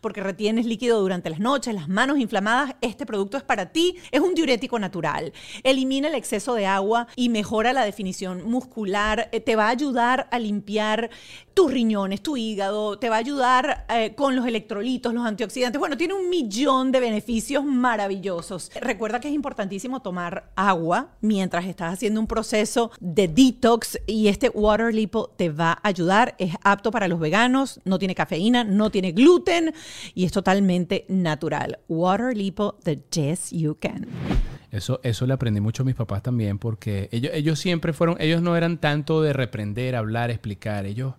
porque retienes líquido durante las noches, las manos inflamadas, este producto es para ti. Es un diurético natural. Elimina el exceso de agua y mejora la definición muscular. Eh, te va a ayudar a limpiar tus riñones, tu hígado, te va a ayudar eh, con los electrolitos, los antioxidantes. Bueno, tiene un millón de beneficios maravillosos. Recuerda que es importantísimo tomar agua mientras estás haciendo un proceso de detox y este Water Lipo te va a ayudar. Es apto para los veganos, no tiene cafeína, no tiene gluten y es totalmente natural. Water Lipo, the Yes You Can. Eso, eso le aprendí mucho a mis papás también porque ellos, ellos siempre fueron, ellos no eran tanto de reprender, hablar, explicar. Ellos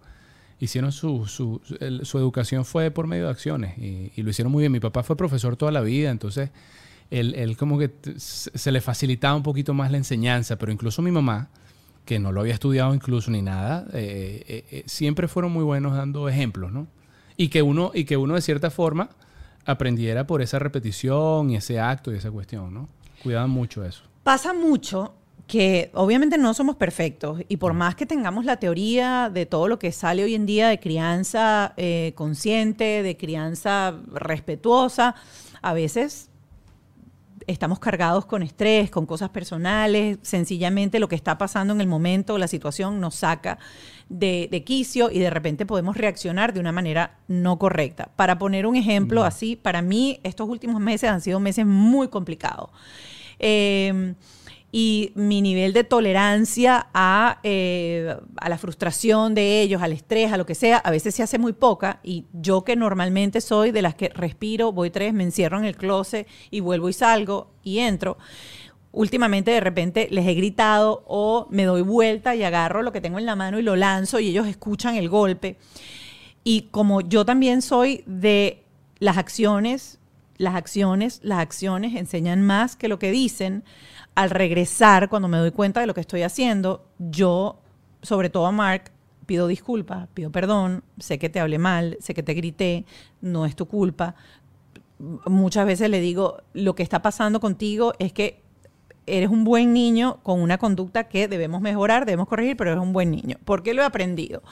hicieron su, su, su educación fue por medio de acciones y, lo hicieron muy bien. Mi papá fue profesor toda la vida, entonces él, él como que se le facilitaba un poquito más la enseñanza, pero incluso mi mamá, que no lo había estudiado incluso ni nada, eh, eh, eh, siempre fueron muy buenos dando ejemplos, ¿no? Y que uno, y que uno de cierta forma aprendiera por esa repetición y ese acto y esa cuestión, ¿no? Cuidaban mucho eso. Pasa mucho que obviamente no somos perfectos y por más que tengamos la teoría de todo lo que sale hoy en día de crianza eh, consciente, de crianza respetuosa, a veces estamos cargados con estrés, con cosas personales, sencillamente lo que está pasando en el momento, la situación nos saca de, quicio y de repente podemos reaccionar de una manera no correcta. Para poner un ejemplo así, para mí estos últimos meses han sido meses muy complicados. Em, y mi nivel de tolerancia a, eh, a, la frustración de ellos, al estrés, a lo que sea, a veces se hace muy poca y yo que normalmente soy de las que respiro, voy tres, me encierro en el closet y vuelvo y salgo y entro. Últimamente de repente les he gritado o me doy vuelta y agarro lo que tengo en la mano y lo lanzo y ellos escuchan el golpe. Y como yo también soy de las acciones, las acciones, las acciones enseñan más que lo que dicen, al regresar, cuando me doy cuenta de lo que estoy haciendo, yo, sobre todo a Mark, pido disculpas, pido perdón, sé que te hablé mal, sé que te grité, no es tu culpa. Muchas veces le digo, lo que está pasando contigo es que eres un buen niño con una conducta que debemos mejorar, debemos corregir, pero eres un buen niño. ¿Por qué lo he aprendido?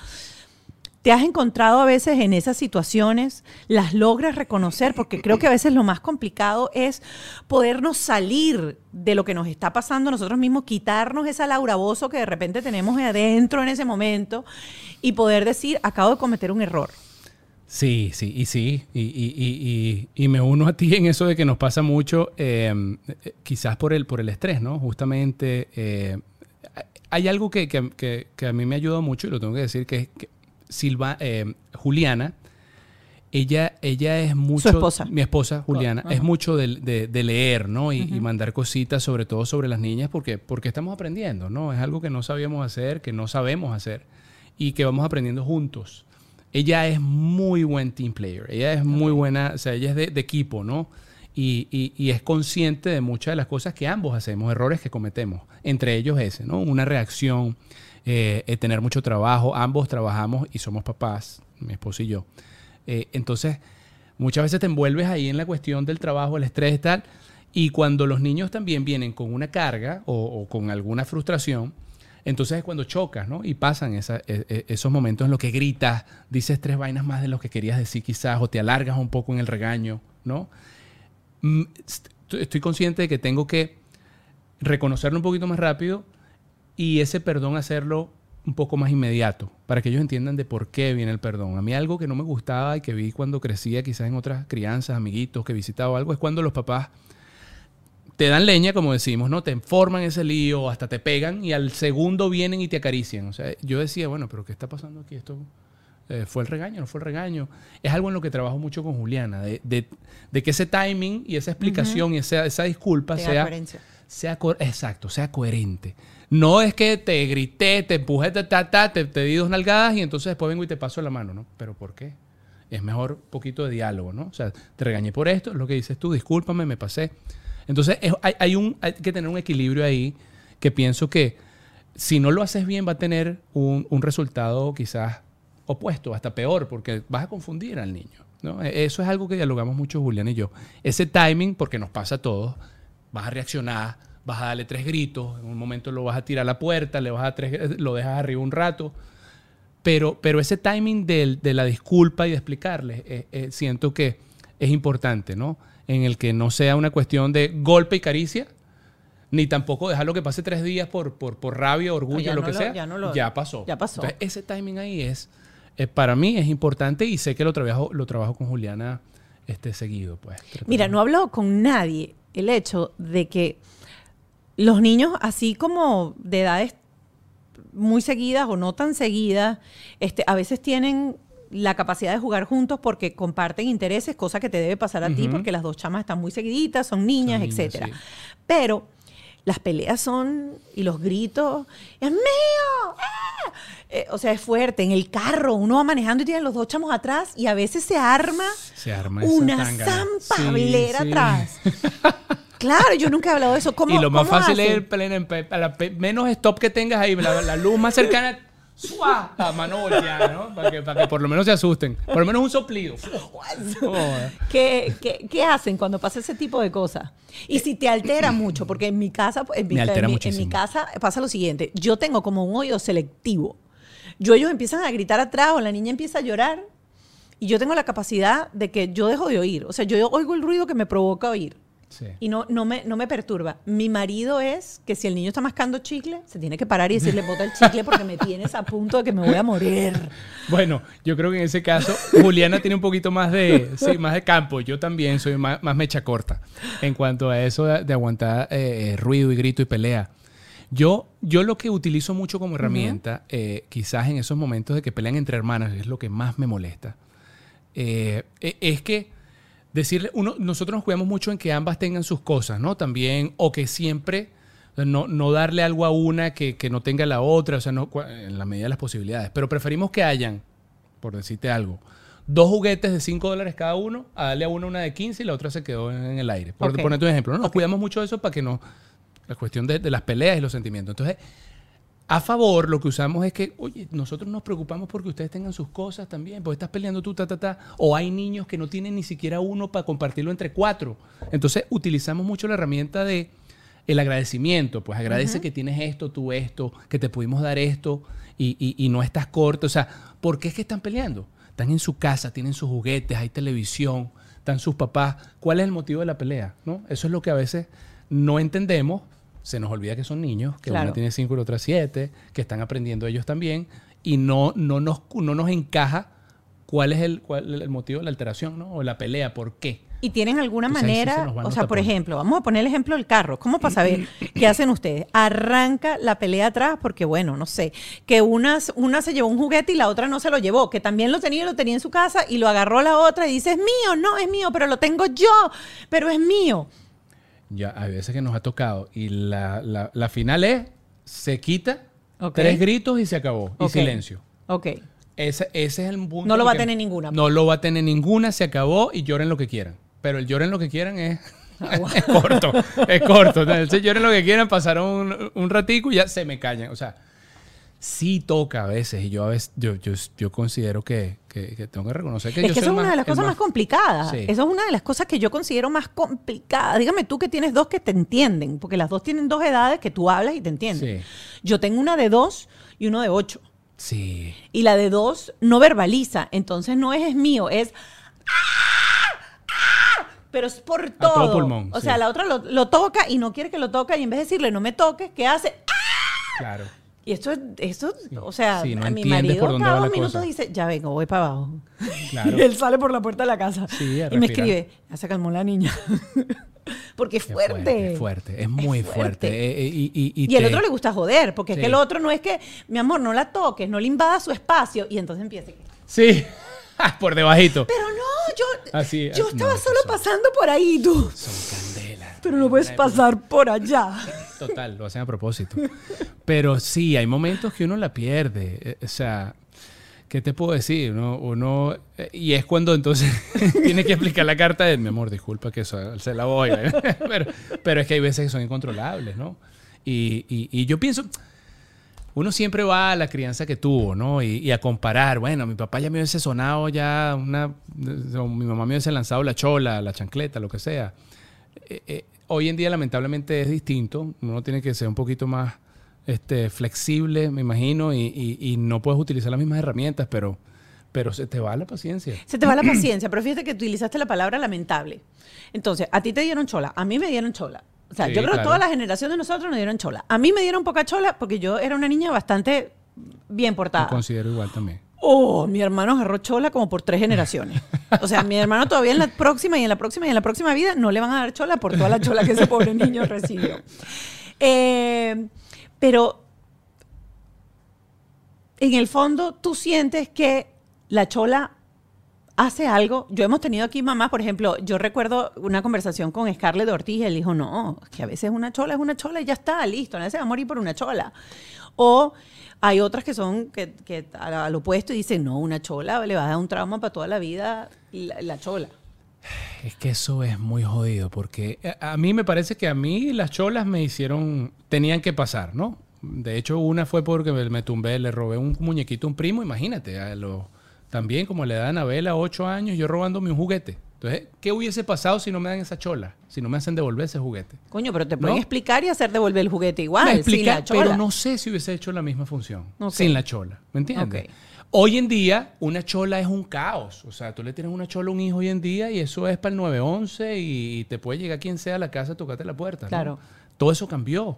Te has encontrado a veces en esas situaciones, las logras reconocer, porque creo que a veces lo más complicado es podernos salir de lo que nos está pasando nosotros mismos, quitarnos esa Laura Bozo que de repente tenemos adentro en ese momento y poder decir, acabo de cometer un error. Sí, sí, y sí, y, me uno a ti en eso de que nos pasa mucho, eh, quizás por el, por el estrés, ¿no? Justamente, eh, hay algo que, que, que, a mí me ha ayudado mucho, y lo tengo que decir, que es que Silva, eh, Juliana, ella, ella es mucho... Su esposa. Mi esposa, Juliana, es mucho de, de, leer, ¿no? Y, y, mandar cositas, sobre todo sobre las niñas, porque, porque estamos aprendiendo, ¿no? Es algo que no sabíamos hacer, que no sabemos hacer, y que vamos aprendiendo juntos ella es muy buen team player. Ella es muy buena, o sea, ella es de, equipo, ¿no? Y, y, es consciente de muchas de las cosas que ambos hacemos, errores que cometemos. Entre ellos ese, ¿no? Una reacción, eh, tener mucho trabajo. Ambos trabajamos y somos papás, mi esposo y yo. Eh, entonces, muchas veces te envuelves ahí en la cuestión del trabajo, el estrés y tal. Y cuando los niños también vienen con una carga o, con alguna frustración, entonces es cuando chocas, ¿no? Y pasan e, e, esos momentos en los que gritas, dices tres vainas más de lo que querías decir quizás, o te alargas un poco en el regaño, ¿no? Mm, estoy consciente de que tengo que reconocerlo un poquito más rápido y ese perdón hacerlo un poco más inmediato, para que ellos entiendan de por qué viene el perdón. A mí algo que no me gustaba y que vi cuando crecía, quizás en otras crianzas, amiguitos que visitaba algo, es cuando los papás te dan leña, como decimos, ¿no? Te forman ese lío, hasta te pegan y al segundo vienen y te acarician. O sea, yo decía, bueno, pero ¿qué está pasando aquí? Esto eh, fue el regaño, no fue el regaño. Es algo en lo que trabajo mucho con Juliana, de, de, que ese timing y esa explicación y esa, esa disculpa sea, sea, exacto, sea coherente. No es que te grité, te empujé, te, te, te di dos nalgadas y entonces después vengo y te paso la mano, ¿no? ¿Pero por qué? Es mejor un poquito de diálogo, ¿no? O sea, te regañé por esto, es lo que dices tú, discúlpame, me pasé. Entonces hay, un, hay que tener un equilibrio ahí que pienso que si no lo haces bien va a tener un, resultado quizás opuesto, hasta peor, porque vas a confundir al niño. ¿no? E, eso es algo que dialogamos mucho Julián y yo. Ese timing, porque nos pasa a todos, vas a reaccionar, vas a darle tres gritos, en un momento lo vas a tirar a la puerta, le vas a tres, lo dejas arriba un rato, pero, pero ese timing de, de la disculpa y de explicarle, eh, eh, siento que es importante, ¿no? en el que no sea una cuestión de golpe y caricia, ni tampoco dejarlo que pase tres días por, por, por rabia, orgullo, lo que sea. Ya, pasó. Ya pasó. Entonces, ese timing ahí es, eh, para mí es importante y sé que lo trabajo, lo trabajo con Juliana este, seguido. Pues, Mira, no hablo con nadie el hecho de que los niños, así como de edades muy seguidas o no tan seguidas, este, a veces tienen la capacidad de jugar juntos porque comparten intereses, cosa que te debe pasar a ti porque las dos chamas están muy seguiditas, son niñas, etc. etcétera. Pero las peleas son y los gritos, ¡es mío! ¡Ah! Eh, o sea, es fuerte. En el carro, uno va manejando y tiene los dos chamos atrás y a veces se arma, se arma una zampablera atrás. *laughs* Claro, yo nunca he hablado de eso. ¿Cómo, y lo más fácil es el, menos stop que tengas ahí, la luz más cercana ¡Sua! A mano ¿no? Para que, para que, por lo menos se asusten. Por lo menos un soplido. *laughs* ¿Qué, qué, qué hacen cuando pasa ese tipo de cosas? Y si te altera mucho, porque en mi casa, en mi, en mi, casa pasa lo siguiente. Yo tengo como un oído selectivo. Yo ellos empiezan a gritar atrás o la niña empieza a llorar y yo tengo la capacidad de que yo dejo de oír. O sea, yo oigo el ruido que me provoca oír. Y no, no, me, no me perturba. Mi marido es que si el niño está mascando chicle, se tiene que parar y decirle, bota el chicle porque me tienes a punto de que me voy a morir. *laughs* Bueno, yo creo que en ese caso Juliana tiene un poquito más de, sí, más de campo. Yo también soy más, mecha corta en cuanto a eso de, aguantar eh, ruido y grito y pelea. Yo, yo lo que utilizo mucho como herramienta, eh, quizás en esos momentos de que pelean entre hermanas, es lo que más me molesta, eh, e, es que decirle, uno, nosotros nos cuidamos mucho en que ambas tengan sus cosas, ¿no? También, o que siempre no, no darle algo a una que, que, no tenga la otra, o sea, no, en la medida de las posibilidades. Pero preferimos que hayan, por decirte algo, dos juguetes de 5 dólares cada uno, a darle a uno una de 15 y la otra se quedó en, el aire. Por ponerte un ejemplo, ¿no? Nos cuidamos mucho de eso para que no. La cuestión de, de las peleas y los sentimientos. Entonces, a favor, lo que usamos es que, oye, nosotros nos preocupamos porque ustedes tengan sus cosas también, porque estás peleando tú, ta, ta, ta. O hay niños que no tienen ni siquiera uno para compartirlo entre cuatro. Entonces, utilizamos mucho la herramienta de el agradecimiento, pues agradece que tienes esto, tú esto, que te pudimos dar esto y, y- y no estás corto. O sea, ¿por qué es que están peleando? Están en su casa, tienen sus juguetes, hay televisión, están sus papás. ¿Cuál es el motivo de la pelea? ¿No? Eso es lo que a veces no entendemos. Se nos olvida que son niños, que Claro. uno tiene cinco y la otra siete, que están aprendiendo ellos también, y no, no, nos, no nos encaja cuál es el, cuál el motivo de la alteración, ¿no? O la pelea, ¿por qué? ¿Y tienen alguna Entonces, ahí sí se manera? o sea, por ejemplo, vamos a poner el ejemplo del carro. ¿Cómo para saber qué hacen ustedes? Arranca la pelea atrás porque, bueno, no sé, que una, una se llevó un juguete y la otra no se lo llevó, que también lo tenía y lo tenía en su casa y lo agarró la otra y dice, es mío, no, es mío, pero lo tengo yo, pero es mío. Ya, hay veces que nos ha tocado. Y la, la- la final es, se quita, tres gritos y se acabó. Y silencio. Ok. Ese, ese es el punto. No lo va a tener ninguna. No lo va a tener ninguna, se acabó y lloren lo que quieran. Pero el lloren lo que quieran es, *laughs* Ah, *laughs* es corto, es corto. Entonces lloren lo que quieran, pasaron un, un ratico y ya se me callan. O sea, sí toca a veces y yo a veces, yo, yo, yo considero que, que- que tengo que reconocer que Es yo que soy eso es una más- de las cosas más, complicadas. Sí. Eso es una de las cosas que yo considero más complicadas. Dígame tú que tienes dos que te entienden, porque las dos tienen dos edades que tú hablas y te entienden. Sí. Yo tengo una de dos y uno de ocho. Sí. Y la de dos no verbaliza. Entonces no es es mío, es. ¡ah! ¡ah! Pero es por todo. todo pulmón, o sí. sea, la otra lo, lo toca y no quiere que lo toque. Y en vez de decirle no me toques, ¿qué hace? ¡Ah! Claro. Y esto, es- esto o sea, Sí, no a mi marido por cada dos minutos cosa. dice, ya vengo, voy para abajo. Claro. *laughs* Y él sale por la puerta de la casa. Sí, y me escribe, ya se calmó la niña. *laughs* Porque es Es fuerte. Es fuerte, es muy fuerte. Eh, eh, y, y- y el otro le gusta joder, porque es que el otro no es que, mi amor, no la toques, no le invada su espacio. Y entonces empieza. Sí, *laughs* por debajito. Pero no, yo, Así, yo estaba no, solo pasando por ahí, tú. Son candelas. Pero no puedes pasar por allá. Total, lo hacen a propósito. Pero sí, hay momentos que uno la pierde. Eh, O sea, ¿qué te puedo decir? Uno, eh, y es cuando entonces *laughs* tiene que explicar la carta de, mi amor, disculpa que eso, se la voy. ¿eh?". *laughs* pero, pero es que hay veces que son incontrolables, ¿no? Y, y- yo pienso, uno siempre va a la crianza que tuvo, ¿no? Y, a comparar, bueno, mi papá ya me hubiese sonado ya una, mi mamá me hubiese lanzado la chola, la chancleta, lo que sea. Eh, eh, hoy en día lamentablemente es distinto. Uno tiene que ser un poquito más este, flexible, me imagino, y, y- y no puedes utilizar las mismas herramientas, pero, pero se te va la paciencia. Se te va la paciencia, pero fíjate que utilizaste la palabra lamentable. Entonces, a ti te dieron chola, a mí me dieron chola. O sea, Sí, yo creo que toda la generación de nosotros nos dieron chola. A mí me dieron poca chola porque yo era una niña bastante bien Lo portada. considero igual también. Oh, mi hermano agarró chola como por tres generaciones. O sea, mi hermano todavía en la próxima y en la próxima y en la próxima vida no le van a dar chola por toda la chola que ese pobre niño recibió. Eh, pero en el fondo tú sientes que la chola hace algo. Yo hemos tenido aquí mamás, por ejemplo, yo recuerdo una conversación con Scarlett Ortiz y él dijo, no, que a veces una chola es una chola y ya está, listo, nadie se va a morir por una chola. O hay otras que son que, que al opuesto y dicen, no, una chola le va a dar un trauma para toda la vida la, la chola. Es que eso es muy jodido, porque a, a mí me parece que a mí las cholas me hicieron, tenían que pasar, ¿no? De hecho, una fue porque me, me tumbé, le robé un muñequito a un primo, imagínate, a lo- también como le dan a Bela ocho años, yo robándome un juguete. Entonces, ¿qué hubiese pasado si no me dan esa chola? Si no me hacen devolver ese juguete. Coño, pero te pueden ¿No? explicar y hacer devolver el juguete igual, Me sin la chola. pero no sé si hubiese hecho la misma función sin la chola. ¿Me entiendes? Hoy en día, una chola es un caos. O sea, tú le tienes una chola a un hijo hoy en día y eso es para el 911 y te puede llegar quien sea a la casa a tocarte la puerta. ¿no? Claro. Todo eso cambió.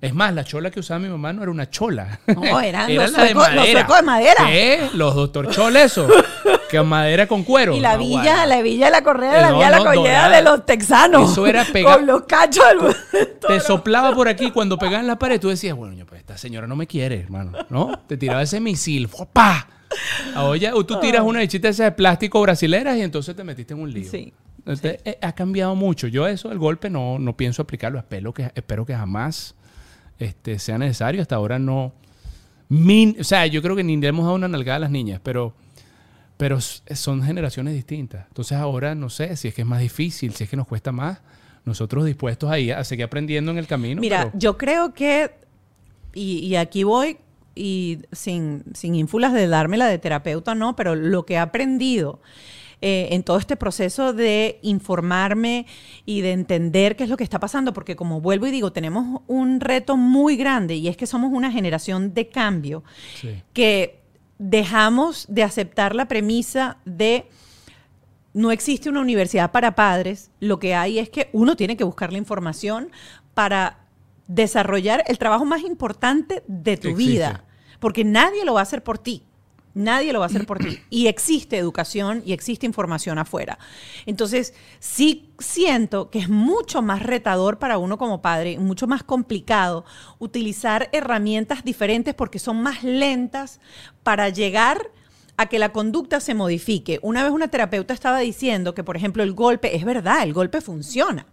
Es más, la chola que usaba mi mamá no era una chola. No, *laughs* eran los la de suecos- los suecos de madera. ¿Qué? Los doctor chola eso. *laughs* que madera con cuero. Y la No, villa, la villa de la correa, la No, villa de la no, dorada. de los texanos. Eso era pegar- Con los cachos del *laughs* Te soplaba por aquí cuando pegaba en la pared, tú decías, bueno, pues esta señora no me quiere, hermano, ¿no? Te tiraba ese misil, ¡pa! Ahora tú tiras una bichita esas de plástico brasileras y entonces te metiste en un lío. Sí, Entonces, eh, ha cambiado mucho. Yo eso, el golpe, no, no pienso aplicarlo. Espero que, espero que jamás este, sea necesario. Hasta ahora no... min- o sea, yo creo que ni le hemos dado una nalgada a las niñas, pero, pero son generaciones distintas. Entonces ahora no sé si es que es más difícil, si es que nos cuesta más. Nosotros dispuestos ahí a seguir aprendiendo en el camino. Mira, pero- yo creo que, y, y aquí voy, y sin, sin ínfulas de dármela de terapeuta, no, pero lo que he aprendido eh, en todo este proceso de informarme y de entender qué es lo que está pasando, porque como vuelvo y digo, tenemos un reto muy grande y es que somos una generación de cambio Sí. que dejamos de aceptar la premisa de no existe una universidad para padres, lo que hay es que uno tiene que buscar la información para desarrollar el trabajo más importante de tu Existe. vida, porque nadie lo va a hacer por ti. Nadie lo va a hacer por ti. *clears throat* Y existe educación y existe información afuera. Entonces, sí siento que es mucho más retador para uno como padre, mucho más complicado utilizar herramientas diferentes porque son más lentas para llegar a que la conducta se modifique. Una vez una terapeuta estaba diciendo que, por ejemplo, el golpe, es verdad, el golpe funciona.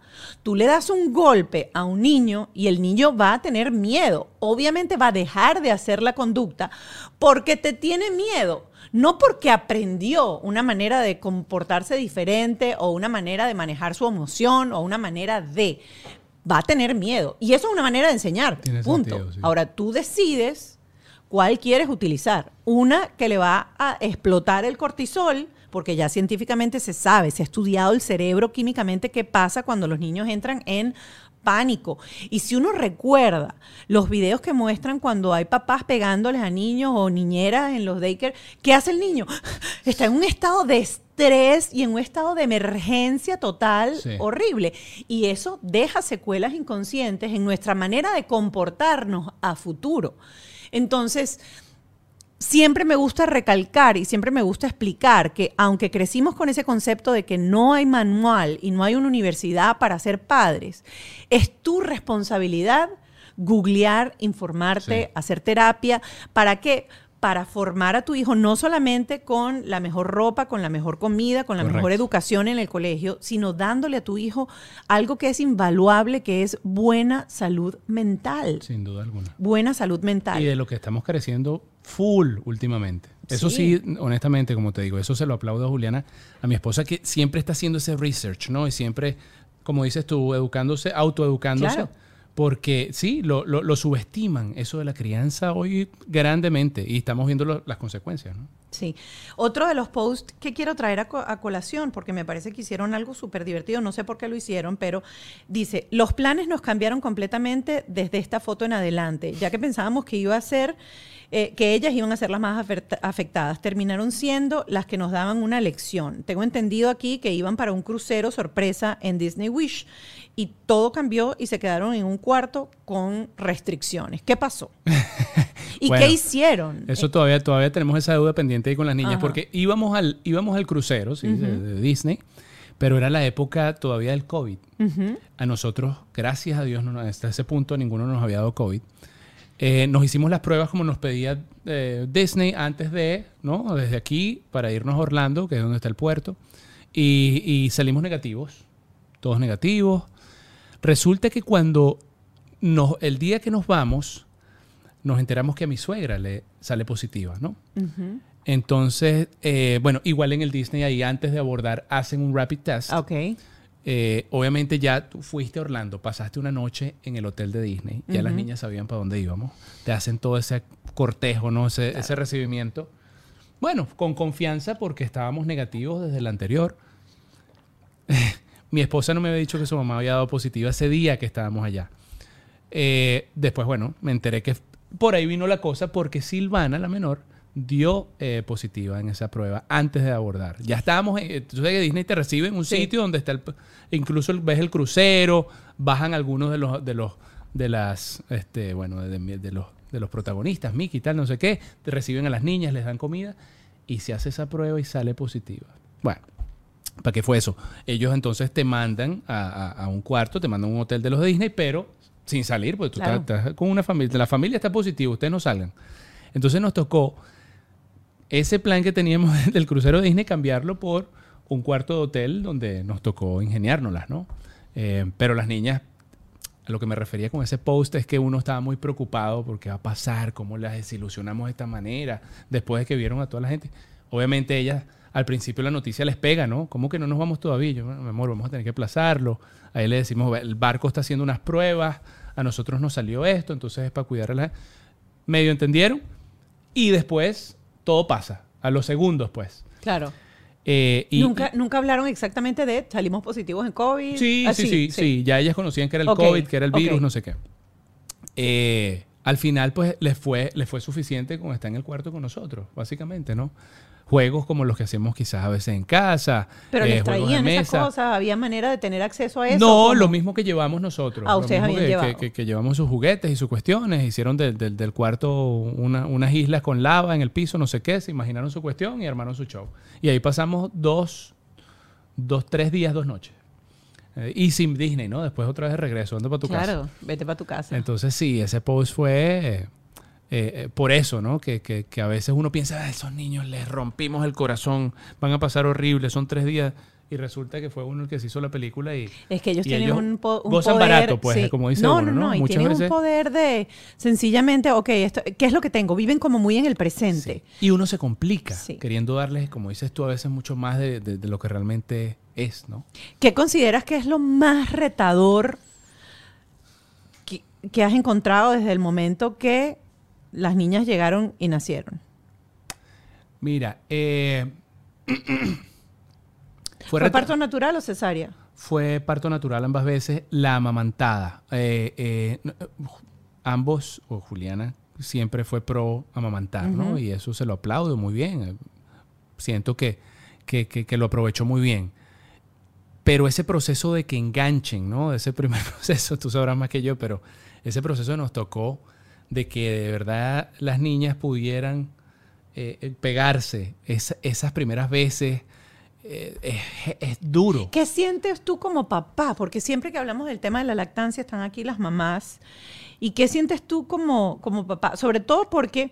Tú le das un golpe a un niño y el niño va a tener miedo. Obviamente va a dejar de hacer la conducta porque te tiene miedo. No porque aprendió una manera de comportarse diferente o una manera de manejar su emoción o una manera de... Va a tener miedo. Y eso es una manera de enseñar. Tiene punto. sentido, sí. Ahora tú decides cuál quieres utilizar. Una que le va a explotar el cortisol, porque ya científicamente se sabe, se ha estudiado el cerebro químicamente qué pasa cuando los niños entran en pánico. Y si uno recuerda los videos que muestran cuando hay papás pegándoles a niños o niñeras en los daycare, ¿qué hace el niño? *laughs* Está en un estado de estrés y en un estado de emergencia total Sí. horrible. Y eso deja secuelas inconscientes en nuestra manera de comportarnos a futuro. Entonces, siempre me gusta recalcar y siempre me gusta explicar que aunque crecimos con ese concepto de que no hay manual y no hay una universidad para ser padres, es tu responsabilidad googlear, informarte, Sí. hacer terapia. ¿Para qué? Para formar a tu hijo no solamente con la mejor ropa, con la mejor comida, con la mejor educación en el colegio, sino dándole a tu hijo algo que es invaluable, que es buena salud mental. Sin duda alguna. Buena salud mental. Y de lo que estamos creciendo full últimamente. Eso sí. Sí. honestamente, como te digo, eso se lo aplaudo a Juliana, a mi esposa, que siempre está haciendo ese research, ¿no? Y siempre, como dices tú, educándose, autoeducándose. Claro. Porque sí, lo, subestiman, eso de la crianza hoy grandemente. Y estamos viendo las consecuencias, ¿no? Sí. Otro de los posts que quiero traer a, co- a colación, porque me parece que hicieron algo súper divertido, no sé por qué lo hicieron, pero dice, los planes nos cambiaron completamente desde esta foto en adelante, ya que pensábamos que iba a ser, eh, que ellas iban a ser las más afectadas, terminaron siendo las que nos daban una lección. Tengo entendido aquí que iban para un crucero sorpresa en Disney Wish y todo cambió y se quedaron en un cuarto con restricciones. ¿Qué pasó? *laughs* ¿Y Bueno, qué hicieron? Eso todavía, todavía tenemos esa deuda pendiente ahí con las niñas, Ajá. porque íbamos al, íbamos al crucero, sí, de, de Disney, pero era la época todavía del COVID. A nosotros, gracias a Dios, no, hasta ese punto ninguno nos había dado COVID. Eh, nos hicimos las pruebas como nos pedía eh, Disney antes de, ¿no? Desde aquí para irnos a Orlando, que es donde está el puerto, y, y salimos negativos, todos negativos. Resulta que cuando nos, el día que nos vamos, nos enteramos que a mi suegra le sale positiva, ¿no? Entonces, eh, bueno, igual en el Disney ahí antes de abordar hacen un rapid test. Ok. Eh, obviamente ya tú fuiste a Orlando, pasaste una noche en el hotel de Disney, ya las niñas sabían para dónde íbamos, te hacen todo ese cortejo, ¿no? Ese, ese recibimiento. Bueno, con confianza porque estábamos negativos desde el anterior. Mi esposa no me había dicho que su mamá había dado positiva ese día que estábamos allá. Eh, después, bueno, me enteré que por ahí vino la cosa porque Silvana, la menor, dio eh, positiva en esa prueba antes de abordar. Ya estábamos, en, tú sabes que Disney te recibe en un Sí. sitio donde está el, incluso el- ves el crucero, bajan algunos de los, de los, de las, este, bueno, de, de- de los, de los protagonistas, Mickey y tal, no sé qué, te reciben a las niñas, les dan comida y se hace esa prueba y sale positiva. Bueno, ¿Para qué fue eso? Ellos entonces te mandan a, a- a un cuarto, te mandan a un hotel de los de Disney, pero sin salir, porque tú Claro. estás, estás con una familia. La familia está positiva, ustedes no salgan. Entonces nos tocó ese plan que teníamos *laughs* del crucero de Disney cambiarlo por un cuarto de hotel donde nos tocó ingeniárnoslas, ¿no? Eh, pero las niñas, a lo que me refería con ese post es que uno estaba muy preocupado por qué va a pasar, cómo las desilusionamos de esta manera, después de que vieron a toda la gente. Obviamente ellas, al principio la noticia les pega, ¿no? ¿Cómo que no nos vamos todavía? Yo, "Bueno, mi amor, vamos a tener que aplazarlo. Ahí le decimos, el barco está haciendo unas pruebas, a nosotros nos salió esto, entonces es para cuidar a la Medio entendieron y después todo pasa, a los segundos pues. Claro. Eh, y, nunca, nunca hablaron exactamente de salimos positivos en COVID. Sí, Ah, sí, sí, sí, Ya ellas conocían que era el COVID, que era el virus, no sé qué. Eh, al final, pues, les fue, les fue suficiente con estar en el cuarto con nosotros, básicamente, ¿no? Juegos como los que hacemos quizás a veces en casa. Pero eh, les de traían esas cosas, había manera de tener acceso a eso. No, ¿Cómo? lo mismo que llevamos nosotros. Ah, Lo ustedes mismo habían que, llevado. que- que- que llevamos sus juguetes y sus cuestiones. Hicieron del, del- del cuarto una- unas islas con lava en el piso, no sé qué. Se imaginaron su cuestión y armaron su show. Y ahí pasamos dos, dos tres días, dos noches. Eh, y sin Disney, ¿no? Después otra vez de regreso, anda para tu casa. Claro, vete para tu casa. Entonces sí, ese post fue eh, eh, por eso, ¿no? Que, que- que a veces uno piensa, "Ah, esos niños les rompimos el corazón, van a pasar horrible, son tres días. Y resulta que fue uno el que se hizo la película y... Es que ellos y tienen ellos un, po- un poder. barato, pues, sí. como dice no, uno, no, ¿no? no, y Muchas tienen veces- un poder de sencillamente, ok, esto, ¿qué es lo que tengo? Viven como muy en el presente. Y uno se complica, Sí. queriendo darles, como dices tú, a veces mucho más de, de- de lo que realmente es, ¿no? ¿Qué consideras que es lo más retador que, que has encontrado desde el momento que las niñas llegaron y nacieron? Mira, eh, *clears throat* ¿Fue, parto natural o cesárea? Fue parto natural ambas veces. La amamantada. Eh, eh, ambos, o Juliana, siempre fue pro amamantar, ¿no? Y eso se lo aplaudo muy bien. Siento que, que, que- que lo aprovechó muy bien. Pero ese proceso de que enganchen, ¿no? Ese primer *laughs* proceso, tú sabrás más que yo, pero ese proceso nos tocó de que de verdad las niñas pudieran eh, eh, pegarse esa- esas primeras veces. eh, es, es duro. ¿Qué sientes tú como papá? Porque siempre que hablamos del tema de la lactancia están aquí las mamás. ¿Y qué sientes tú como, como papá? Sobre todo porque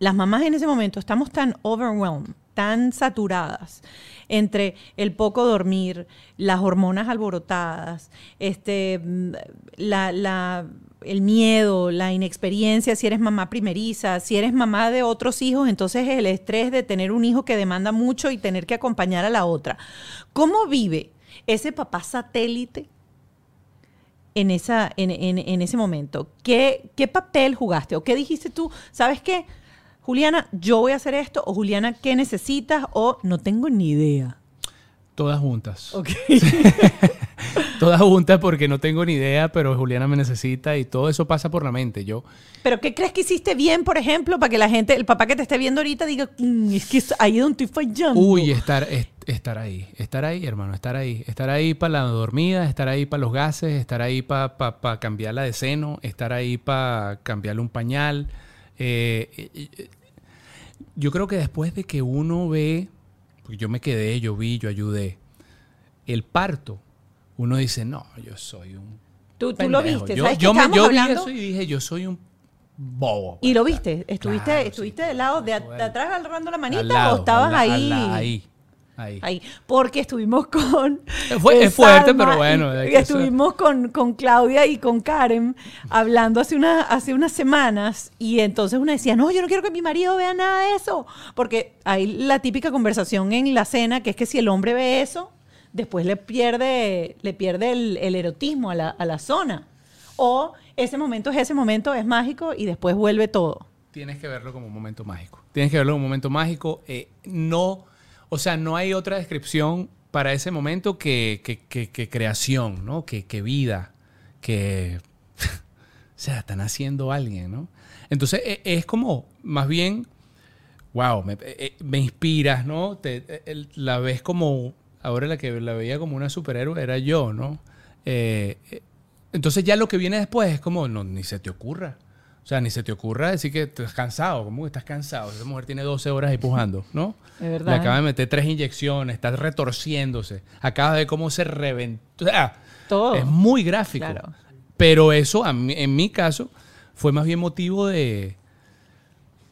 las mamás en ese momento estamos tan overwhelmed, tan saturadas entre el poco dormir, las hormonas alborotadas, este, mm, la, la- el miedo, la inexperiencia, si eres mamá primeriza, si eres mamá de otros hijos, entonces el estrés de tener un hijo que demanda mucho y tener que acompañar a la otra. ¿Cómo vive ese papá satélite en, esa, en, en- en ese momento? ¿Qué, ¿Qué papel jugaste? ¿O qué dijiste tú? ¿Sabes qué? Juliana, yo voy a hacer esto. O Juliana, ¿qué necesitas? O no tengo ni idea. Todas juntas. Ok. *laughs* Todas juntas porque no tengo ni idea, pero Juliana me necesita y todo eso pasa por la mente. Yo, Pero ¿qué crees que hiciste bien, por ejemplo, para que la gente, el papá que te esté viendo ahorita diga, "Mm, es que es ahí donde estoy fallando? uy, estar, es- estar ahí, estar ahí, hermano, estar ahí. Estar ahí para la dormida, estar ahí para los gases, estar ahí para cambiarla de seno, estar ahí para cambiarle un pañal. Eh, eh, eh, yo creo que después de que uno ve, porque yo me quedé, yo vi, yo ayudé, el parto, uno dice, no, yo soy un Tú, tú lo viste, Yo, ¿sabes? que yo me- estábamos yo vi hablando- eso y dije, yo soy un bobo. Y lo viste, estuviste, Claro, sí. estuviste del lado de, de atrás agarrando la manita lado, o estabas al ahí. al ahí. Ahí. Ahí, porque estuvimos con... Fue- es fuerte, Salma pero bueno, y- estuvimos con, con Claudia y con Karen hablando hace, una, hace unas semanas y entonces una decía, no, yo no quiero que mi marido vea nada de eso, porque hay la típica conversación en la cena que es que si el hombre ve eso, después le pierde, le pierde el, el erotismo a la, a la zona. O ese momento es ese momento, es mágico y después vuelve todo. Tienes que verlo como un momento mágico. Tienes que verlo como un momento mágico. Eh, no, o sea, no hay otra descripción para ese momento que, que- creación, ¿no? Que, vida, que... *laughs* o sea, están haciendo alguien, ¿no? Entonces, e- es como, más bien, wow, me, eh, me inspiras, ¿no? Te- la ves como, ahora la que la veía como una superhéroe era yo, ¿no? Eh, entonces ya lo que viene después es como, no, ni se te ocurra. O sea, ni se te ocurra decir que estás cansado. ¿Cómo que estás cansado? Esa mujer tiene 12 horas ahí pujando, ¿no? Es verdad. Le acaba de meter tres inyecciones, está retorciéndose. Acaba de ver cómo se reventó. O sea, Todo. es muy gráfico. Claro. Pero eso, a mí- en mi caso, fue más bien motivo de,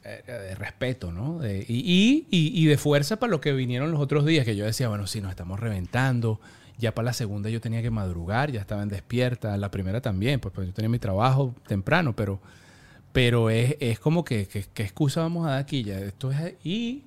eh, de respeto, ¿no? De- y, y- y- y de fuerza para lo que vinieron los otros días, que yo decía, bueno, sí, nos estamos reventando. Ya para la segunda yo tenía que madrugar, ya estaba en despierta. La primera también, pues, pues yo tenía mi trabajo temprano, pero, pero es, es como que, ¿qué excusa vamos a dar aquí? Ya esto es, y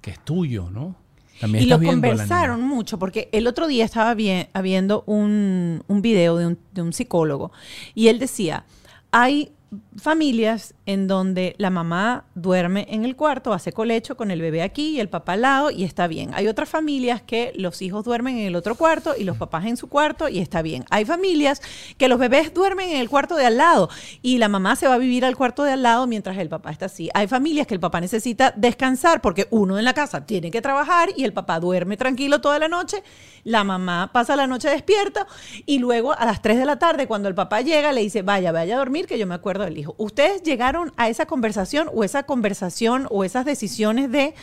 que es tuyo, ¿no? También Y lo conversaron mucho, porque el otro día estaba bien, viendo un, un video de un, de un psicólogo y él decía, hay familias en donde la mamá duerme en el cuarto, hace colecho con el bebé aquí y el papá al lado y está bien. Hay otras familias que los hijos duermen en el otro cuarto y los papás en su cuarto y está bien. Hay familias que los bebés duermen en el cuarto de al lado y la mamá se va a vivir al cuarto de al lado mientras el papá está así. Hay familias que el papá necesita descansar porque uno en la casa tiene que trabajar y el papá duerme tranquilo toda la noche. La mamá pasa la noche despierta y luego a las 3 de la tarde cuando el papá llega le dice, vaya, vaya a dormir que yo me acuerdo del hijo. Ustedes llegaron a esa conversación o esa conversación o esas decisiones de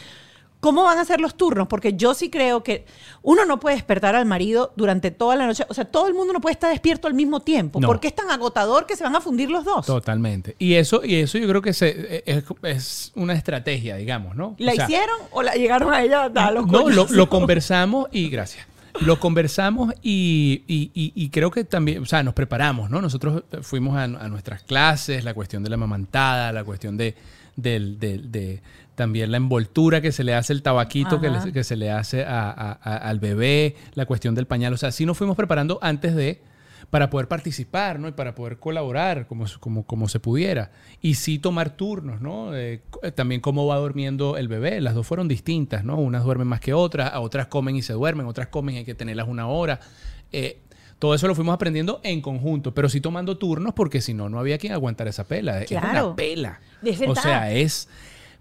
cómo van a ser los turnos, porque yo sí creo que uno no puede despertar al marido durante toda la noche, o sea, todo el mundo no puede estar despierto al mismo tiempo, No. porque es tan agotador que se van a fundir los dos. Totalmente. Y eso, y eso yo creo que se- es, es una estrategia, digamos, ¿no? ¿La O sea, hicieron o la llegaron a ella a los No, lo conversamos y gracias. Lo conversamos y, y- y- y creo que también, o sea, nos preparamos, ¿no? Nosotros fuimos a, a nuestras clases, la cuestión de la mamantada, la cuestión de, del- del- de también la envoltura que se le hace el tabaquito que, le- que se le hace a- a- a- al bebé, la cuestión del pañal. O sea, sí nos fuimos preparando antes de para poder participar, ¿no? Y para poder colaborar como, como, como se pudiera. Y sí tomar turnos, ¿no? Eh, también cómo va durmiendo el bebé. Las dos fueron distintas, ¿no? Unas duermen más que otras, a otras comen y se duermen, otras comen y hay que tenerlas una hora. Eh, todo eso lo fuimos aprendiendo en conjunto, pero sí tomando turnos porque si no, no había quien aguantar esa pela. Es Claro. una pela. Es o sea, es...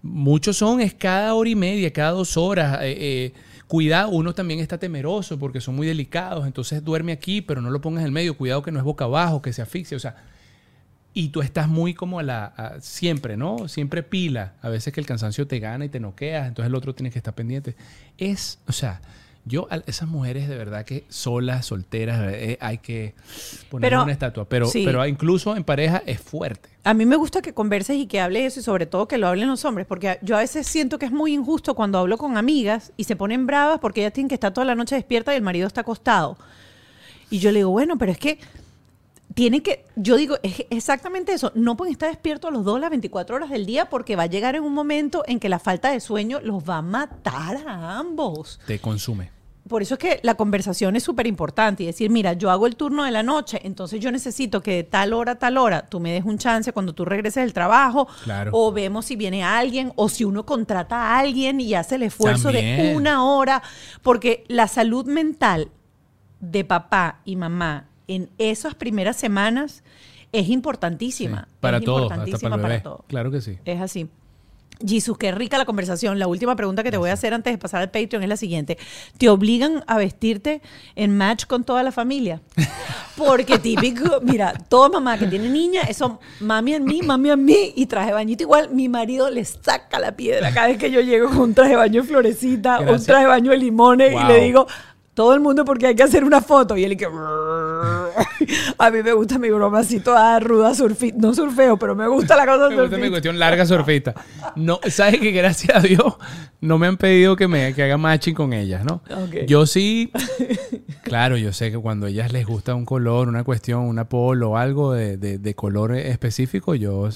Muchos son, es cada hora y media, cada dos horas. eh, eh, cuidado, uno también está temeroso porque son muy delicados. Entonces duerme aquí, pero no lo pongas en el medio. Cuidado que no es boca abajo, que se asfixia. O sea, y tú estás muy como a la. siempre, ¿no? Siempre pila. A veces que el cansancio te gana y te noqueas. Entonces el otro tiene que estar pendiente. Es, o sea. Yo, esas mujeres de verdad que solas, solteras, eh, hay que Pero- una estatua. Pero, sí. pero incluso en pareja es fuerte. A mí me gusta que converses y que hables eso y sobre todo que lo hablen los hombres, porque yo a veces siento que es muy injusto cuando hablo con amigas y se ponen bravas porque ellas tienen que estar toda la noche despierta y el marido está acostado. Y yo le digo, bueno, pero es que tiene que, yo digo, es exactamente eso, no pueden estar despiertos los dos las 24 horas del día porque va a llegar en un momento en que la falta de sueño los va a matar a ambos. Te consume. Por eso es que la conversación es súper importante y decir, mira, yo hago el turno de la noche, entonces yo necesito que de tal hora a tal hora tú me des un chance cuando tú regreses del trabajo, Claro. o vemos si viene alguien, o si uno contrata a alguien y hace el esfuerzo de una hora, porque la salud mental de papá y mamá en esas primeras semanas es importantísima. Sí, para es todo, hasta importantísima para el bebé. todo. Claro que sí. Es así. Jesús, qué rica la conversación. La última pregunta que te voy a hacer antes de pasar al Patreon es la siguiente. ¿Te obligan a vestirte en match con toda la familia? *laughs* Porque típico, mira, toda mamá que tiene niña, eso mami en mí, mami en mí y traje bañito igual. Mi marido le saca la piedra cada vez que yo llego con un traje de baño de florecita, un Gracias. traje de baño de limones y Wow. le digo, todo el mundo porque hay que hacer una foto. Y él y que... A mí me gusta mi broma así toda ruda, surfi, no surfeo, pero me gusta la cosa *laughs* Me gusta mi surfista. cuestión larga surfista. No, sabes que gracias a Dios no me han pedido que me que haga matching con ellas, ¿no? Ok. Yo sí, *laughs* claro, yo sé que cuando a ellas les gusta un color, una cuestión, una polo o algo de, de- de color específico, yo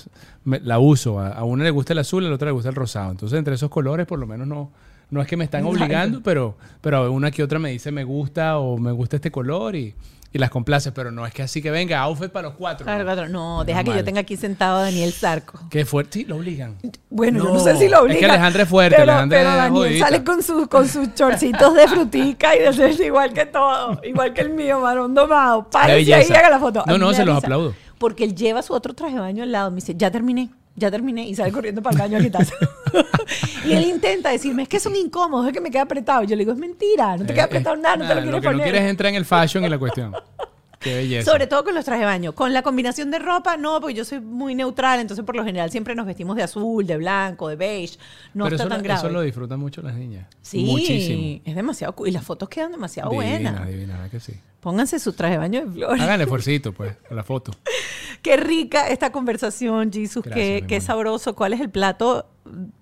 me- la uso. A, a una le gusta el azul, a la otra le gusta el rosado. Entonces, entre esos colores, por lo menos no, no es que me están obligando, pero, pero una que otra me dice me gusta o me gusta este color y, y las complace. Pero no es que así que venga, outfit para los cuatro. Claro, ¿no? claro. No, deja que yo tenga aquí sentado a Daniel Zarco. Qué fuerte, sí, lo obligan. Bueno, yo No, no sé si lo es obliga. que Alejandra es fuerte, Pero, Alejandra pero es Daniel jodidita. sale con, sus con sus *laughs* chorcitos de frutica y de ser igual que todo. Igual que el mío, varón domado. Párese ahí y haga la foto. No, no, se los aplaudo. Porque él lleva su otro traje de baño al lado. Me dice, ya terminé, ya terminé. Y sale corriendo para el baño a quitarse. *laughs* y él intenta decirme, es que son incómodos, es que me queda apretado. Yo le digo, es mentira, no te queda Eh, apretado eh, nada, no te lo quieres que no poner. quieres es entrar en el fashion y la cuestión. *laughs* Qué belleza. Sobre todo con los trajes de baño. Con la combinación de ropa, no, porque yo soy muy neutral, entonces por lo general siempre nos vestimos de azul, de blanco, de beige. No Pero está eso, tan grave. eso lo disfrutan mucho las niñas. sí, Muchísimo. es demasiado cool. Y las fotos quedan demasiado Divina, buenas. divina, ¿verdad que sí. Pónganse su traje de baño de flores. Hagan *laughs* esfuercito, pues, con la foto. Qué rica esta conversación, Jesus. Gracias, Qué, qué sabroso. ¿Cuál es el plato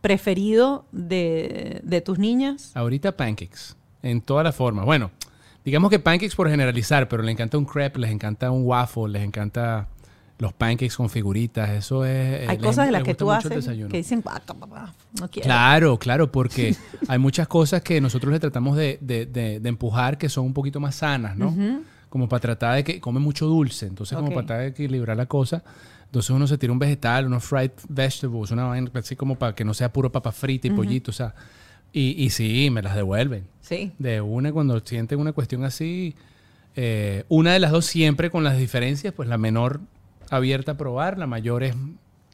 preferido de, de tus niñas? Ahorita pancakes, en todas las formas. Bueno, digamos que pancakes por generalizar, pero les encanta un crepe, les encanta un waffle, les encanta los pancakes con figuritas. Eso es... eh, Hay cosas de las que tú haces que dicen, "Guaca, papá, no quiero. Claro, claro, porque *laughs* hay muchas cosas que nosotros le tratamos de, de- de- de empujar que son un poquito más sanas, ¿no? Como para tratar de que come mucho dulce, entonces como para tratar de equilibrar la cosa, Entonces uno se tira un vegetal, unos fried vegetables, una vaina así como para que no sea puro papa frita y pollito, o sea. Y, y sí, me las devuelven. Sí. De una, cuando sienten una cuestión así, eh, una de las dos siempre con las diferencias, pues la menor abierta a probar, la mayor es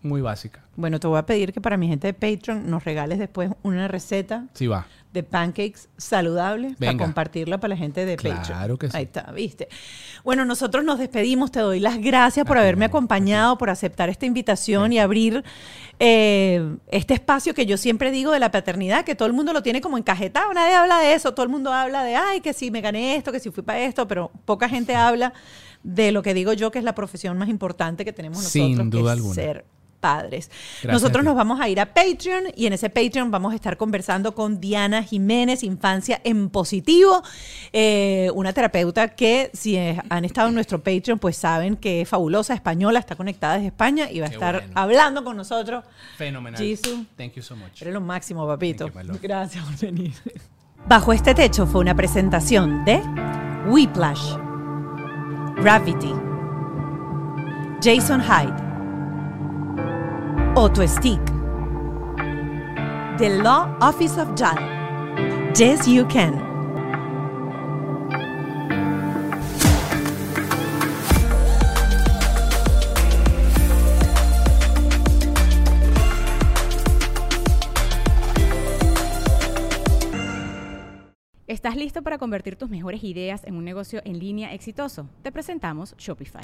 muy básica. Bueno, te voy a pedir que para mi gente de Patreon nos regales después una receta Sí va. de pancakes saludables para compartirla para la gente de Claro Patreon. que sí. Ahí está, ¿viste? Bueno, nosotros nos despedimos. Te doy las gracias por haberme acompañado, por aceptar esta invitación y abrir eh, este espacio que yo siempre digo de la paternidad, que todo el mundo lo tiene como encajetado. Nadie habla de eso. Todo el mundo habla de, ay, que si me gané esto, que si fui para esto, pero poca gente habla de lo que digo yo, que es la profesión más importante que tenemos nosotros, Sin que duda es alguna. ser padres. Gracias Nosotros nos vamos a ir a Patreon y en ese Patreon vamos a estar conversando con Diana Jiménez, Infancia en Positivo, eh, una terapeuta que si han estado en nuestro Patreon pues saben que es fabulosa, española, está conectada desde España y va a estar bueno. hablando con nosotros. Fenomenal. Jisoo. Thank you so much. Eres lo máximo, papito. You. Gracias por venir. Bajo este techo fue una presentación de Whiplash, Gravity, Jason Hyde, Auto Stick, The Law Office of JAL, Yes You Can. ¿Estás listo para convertir tus mejores ideas en un negocio en línea exitoso? Te presentamos Shopify.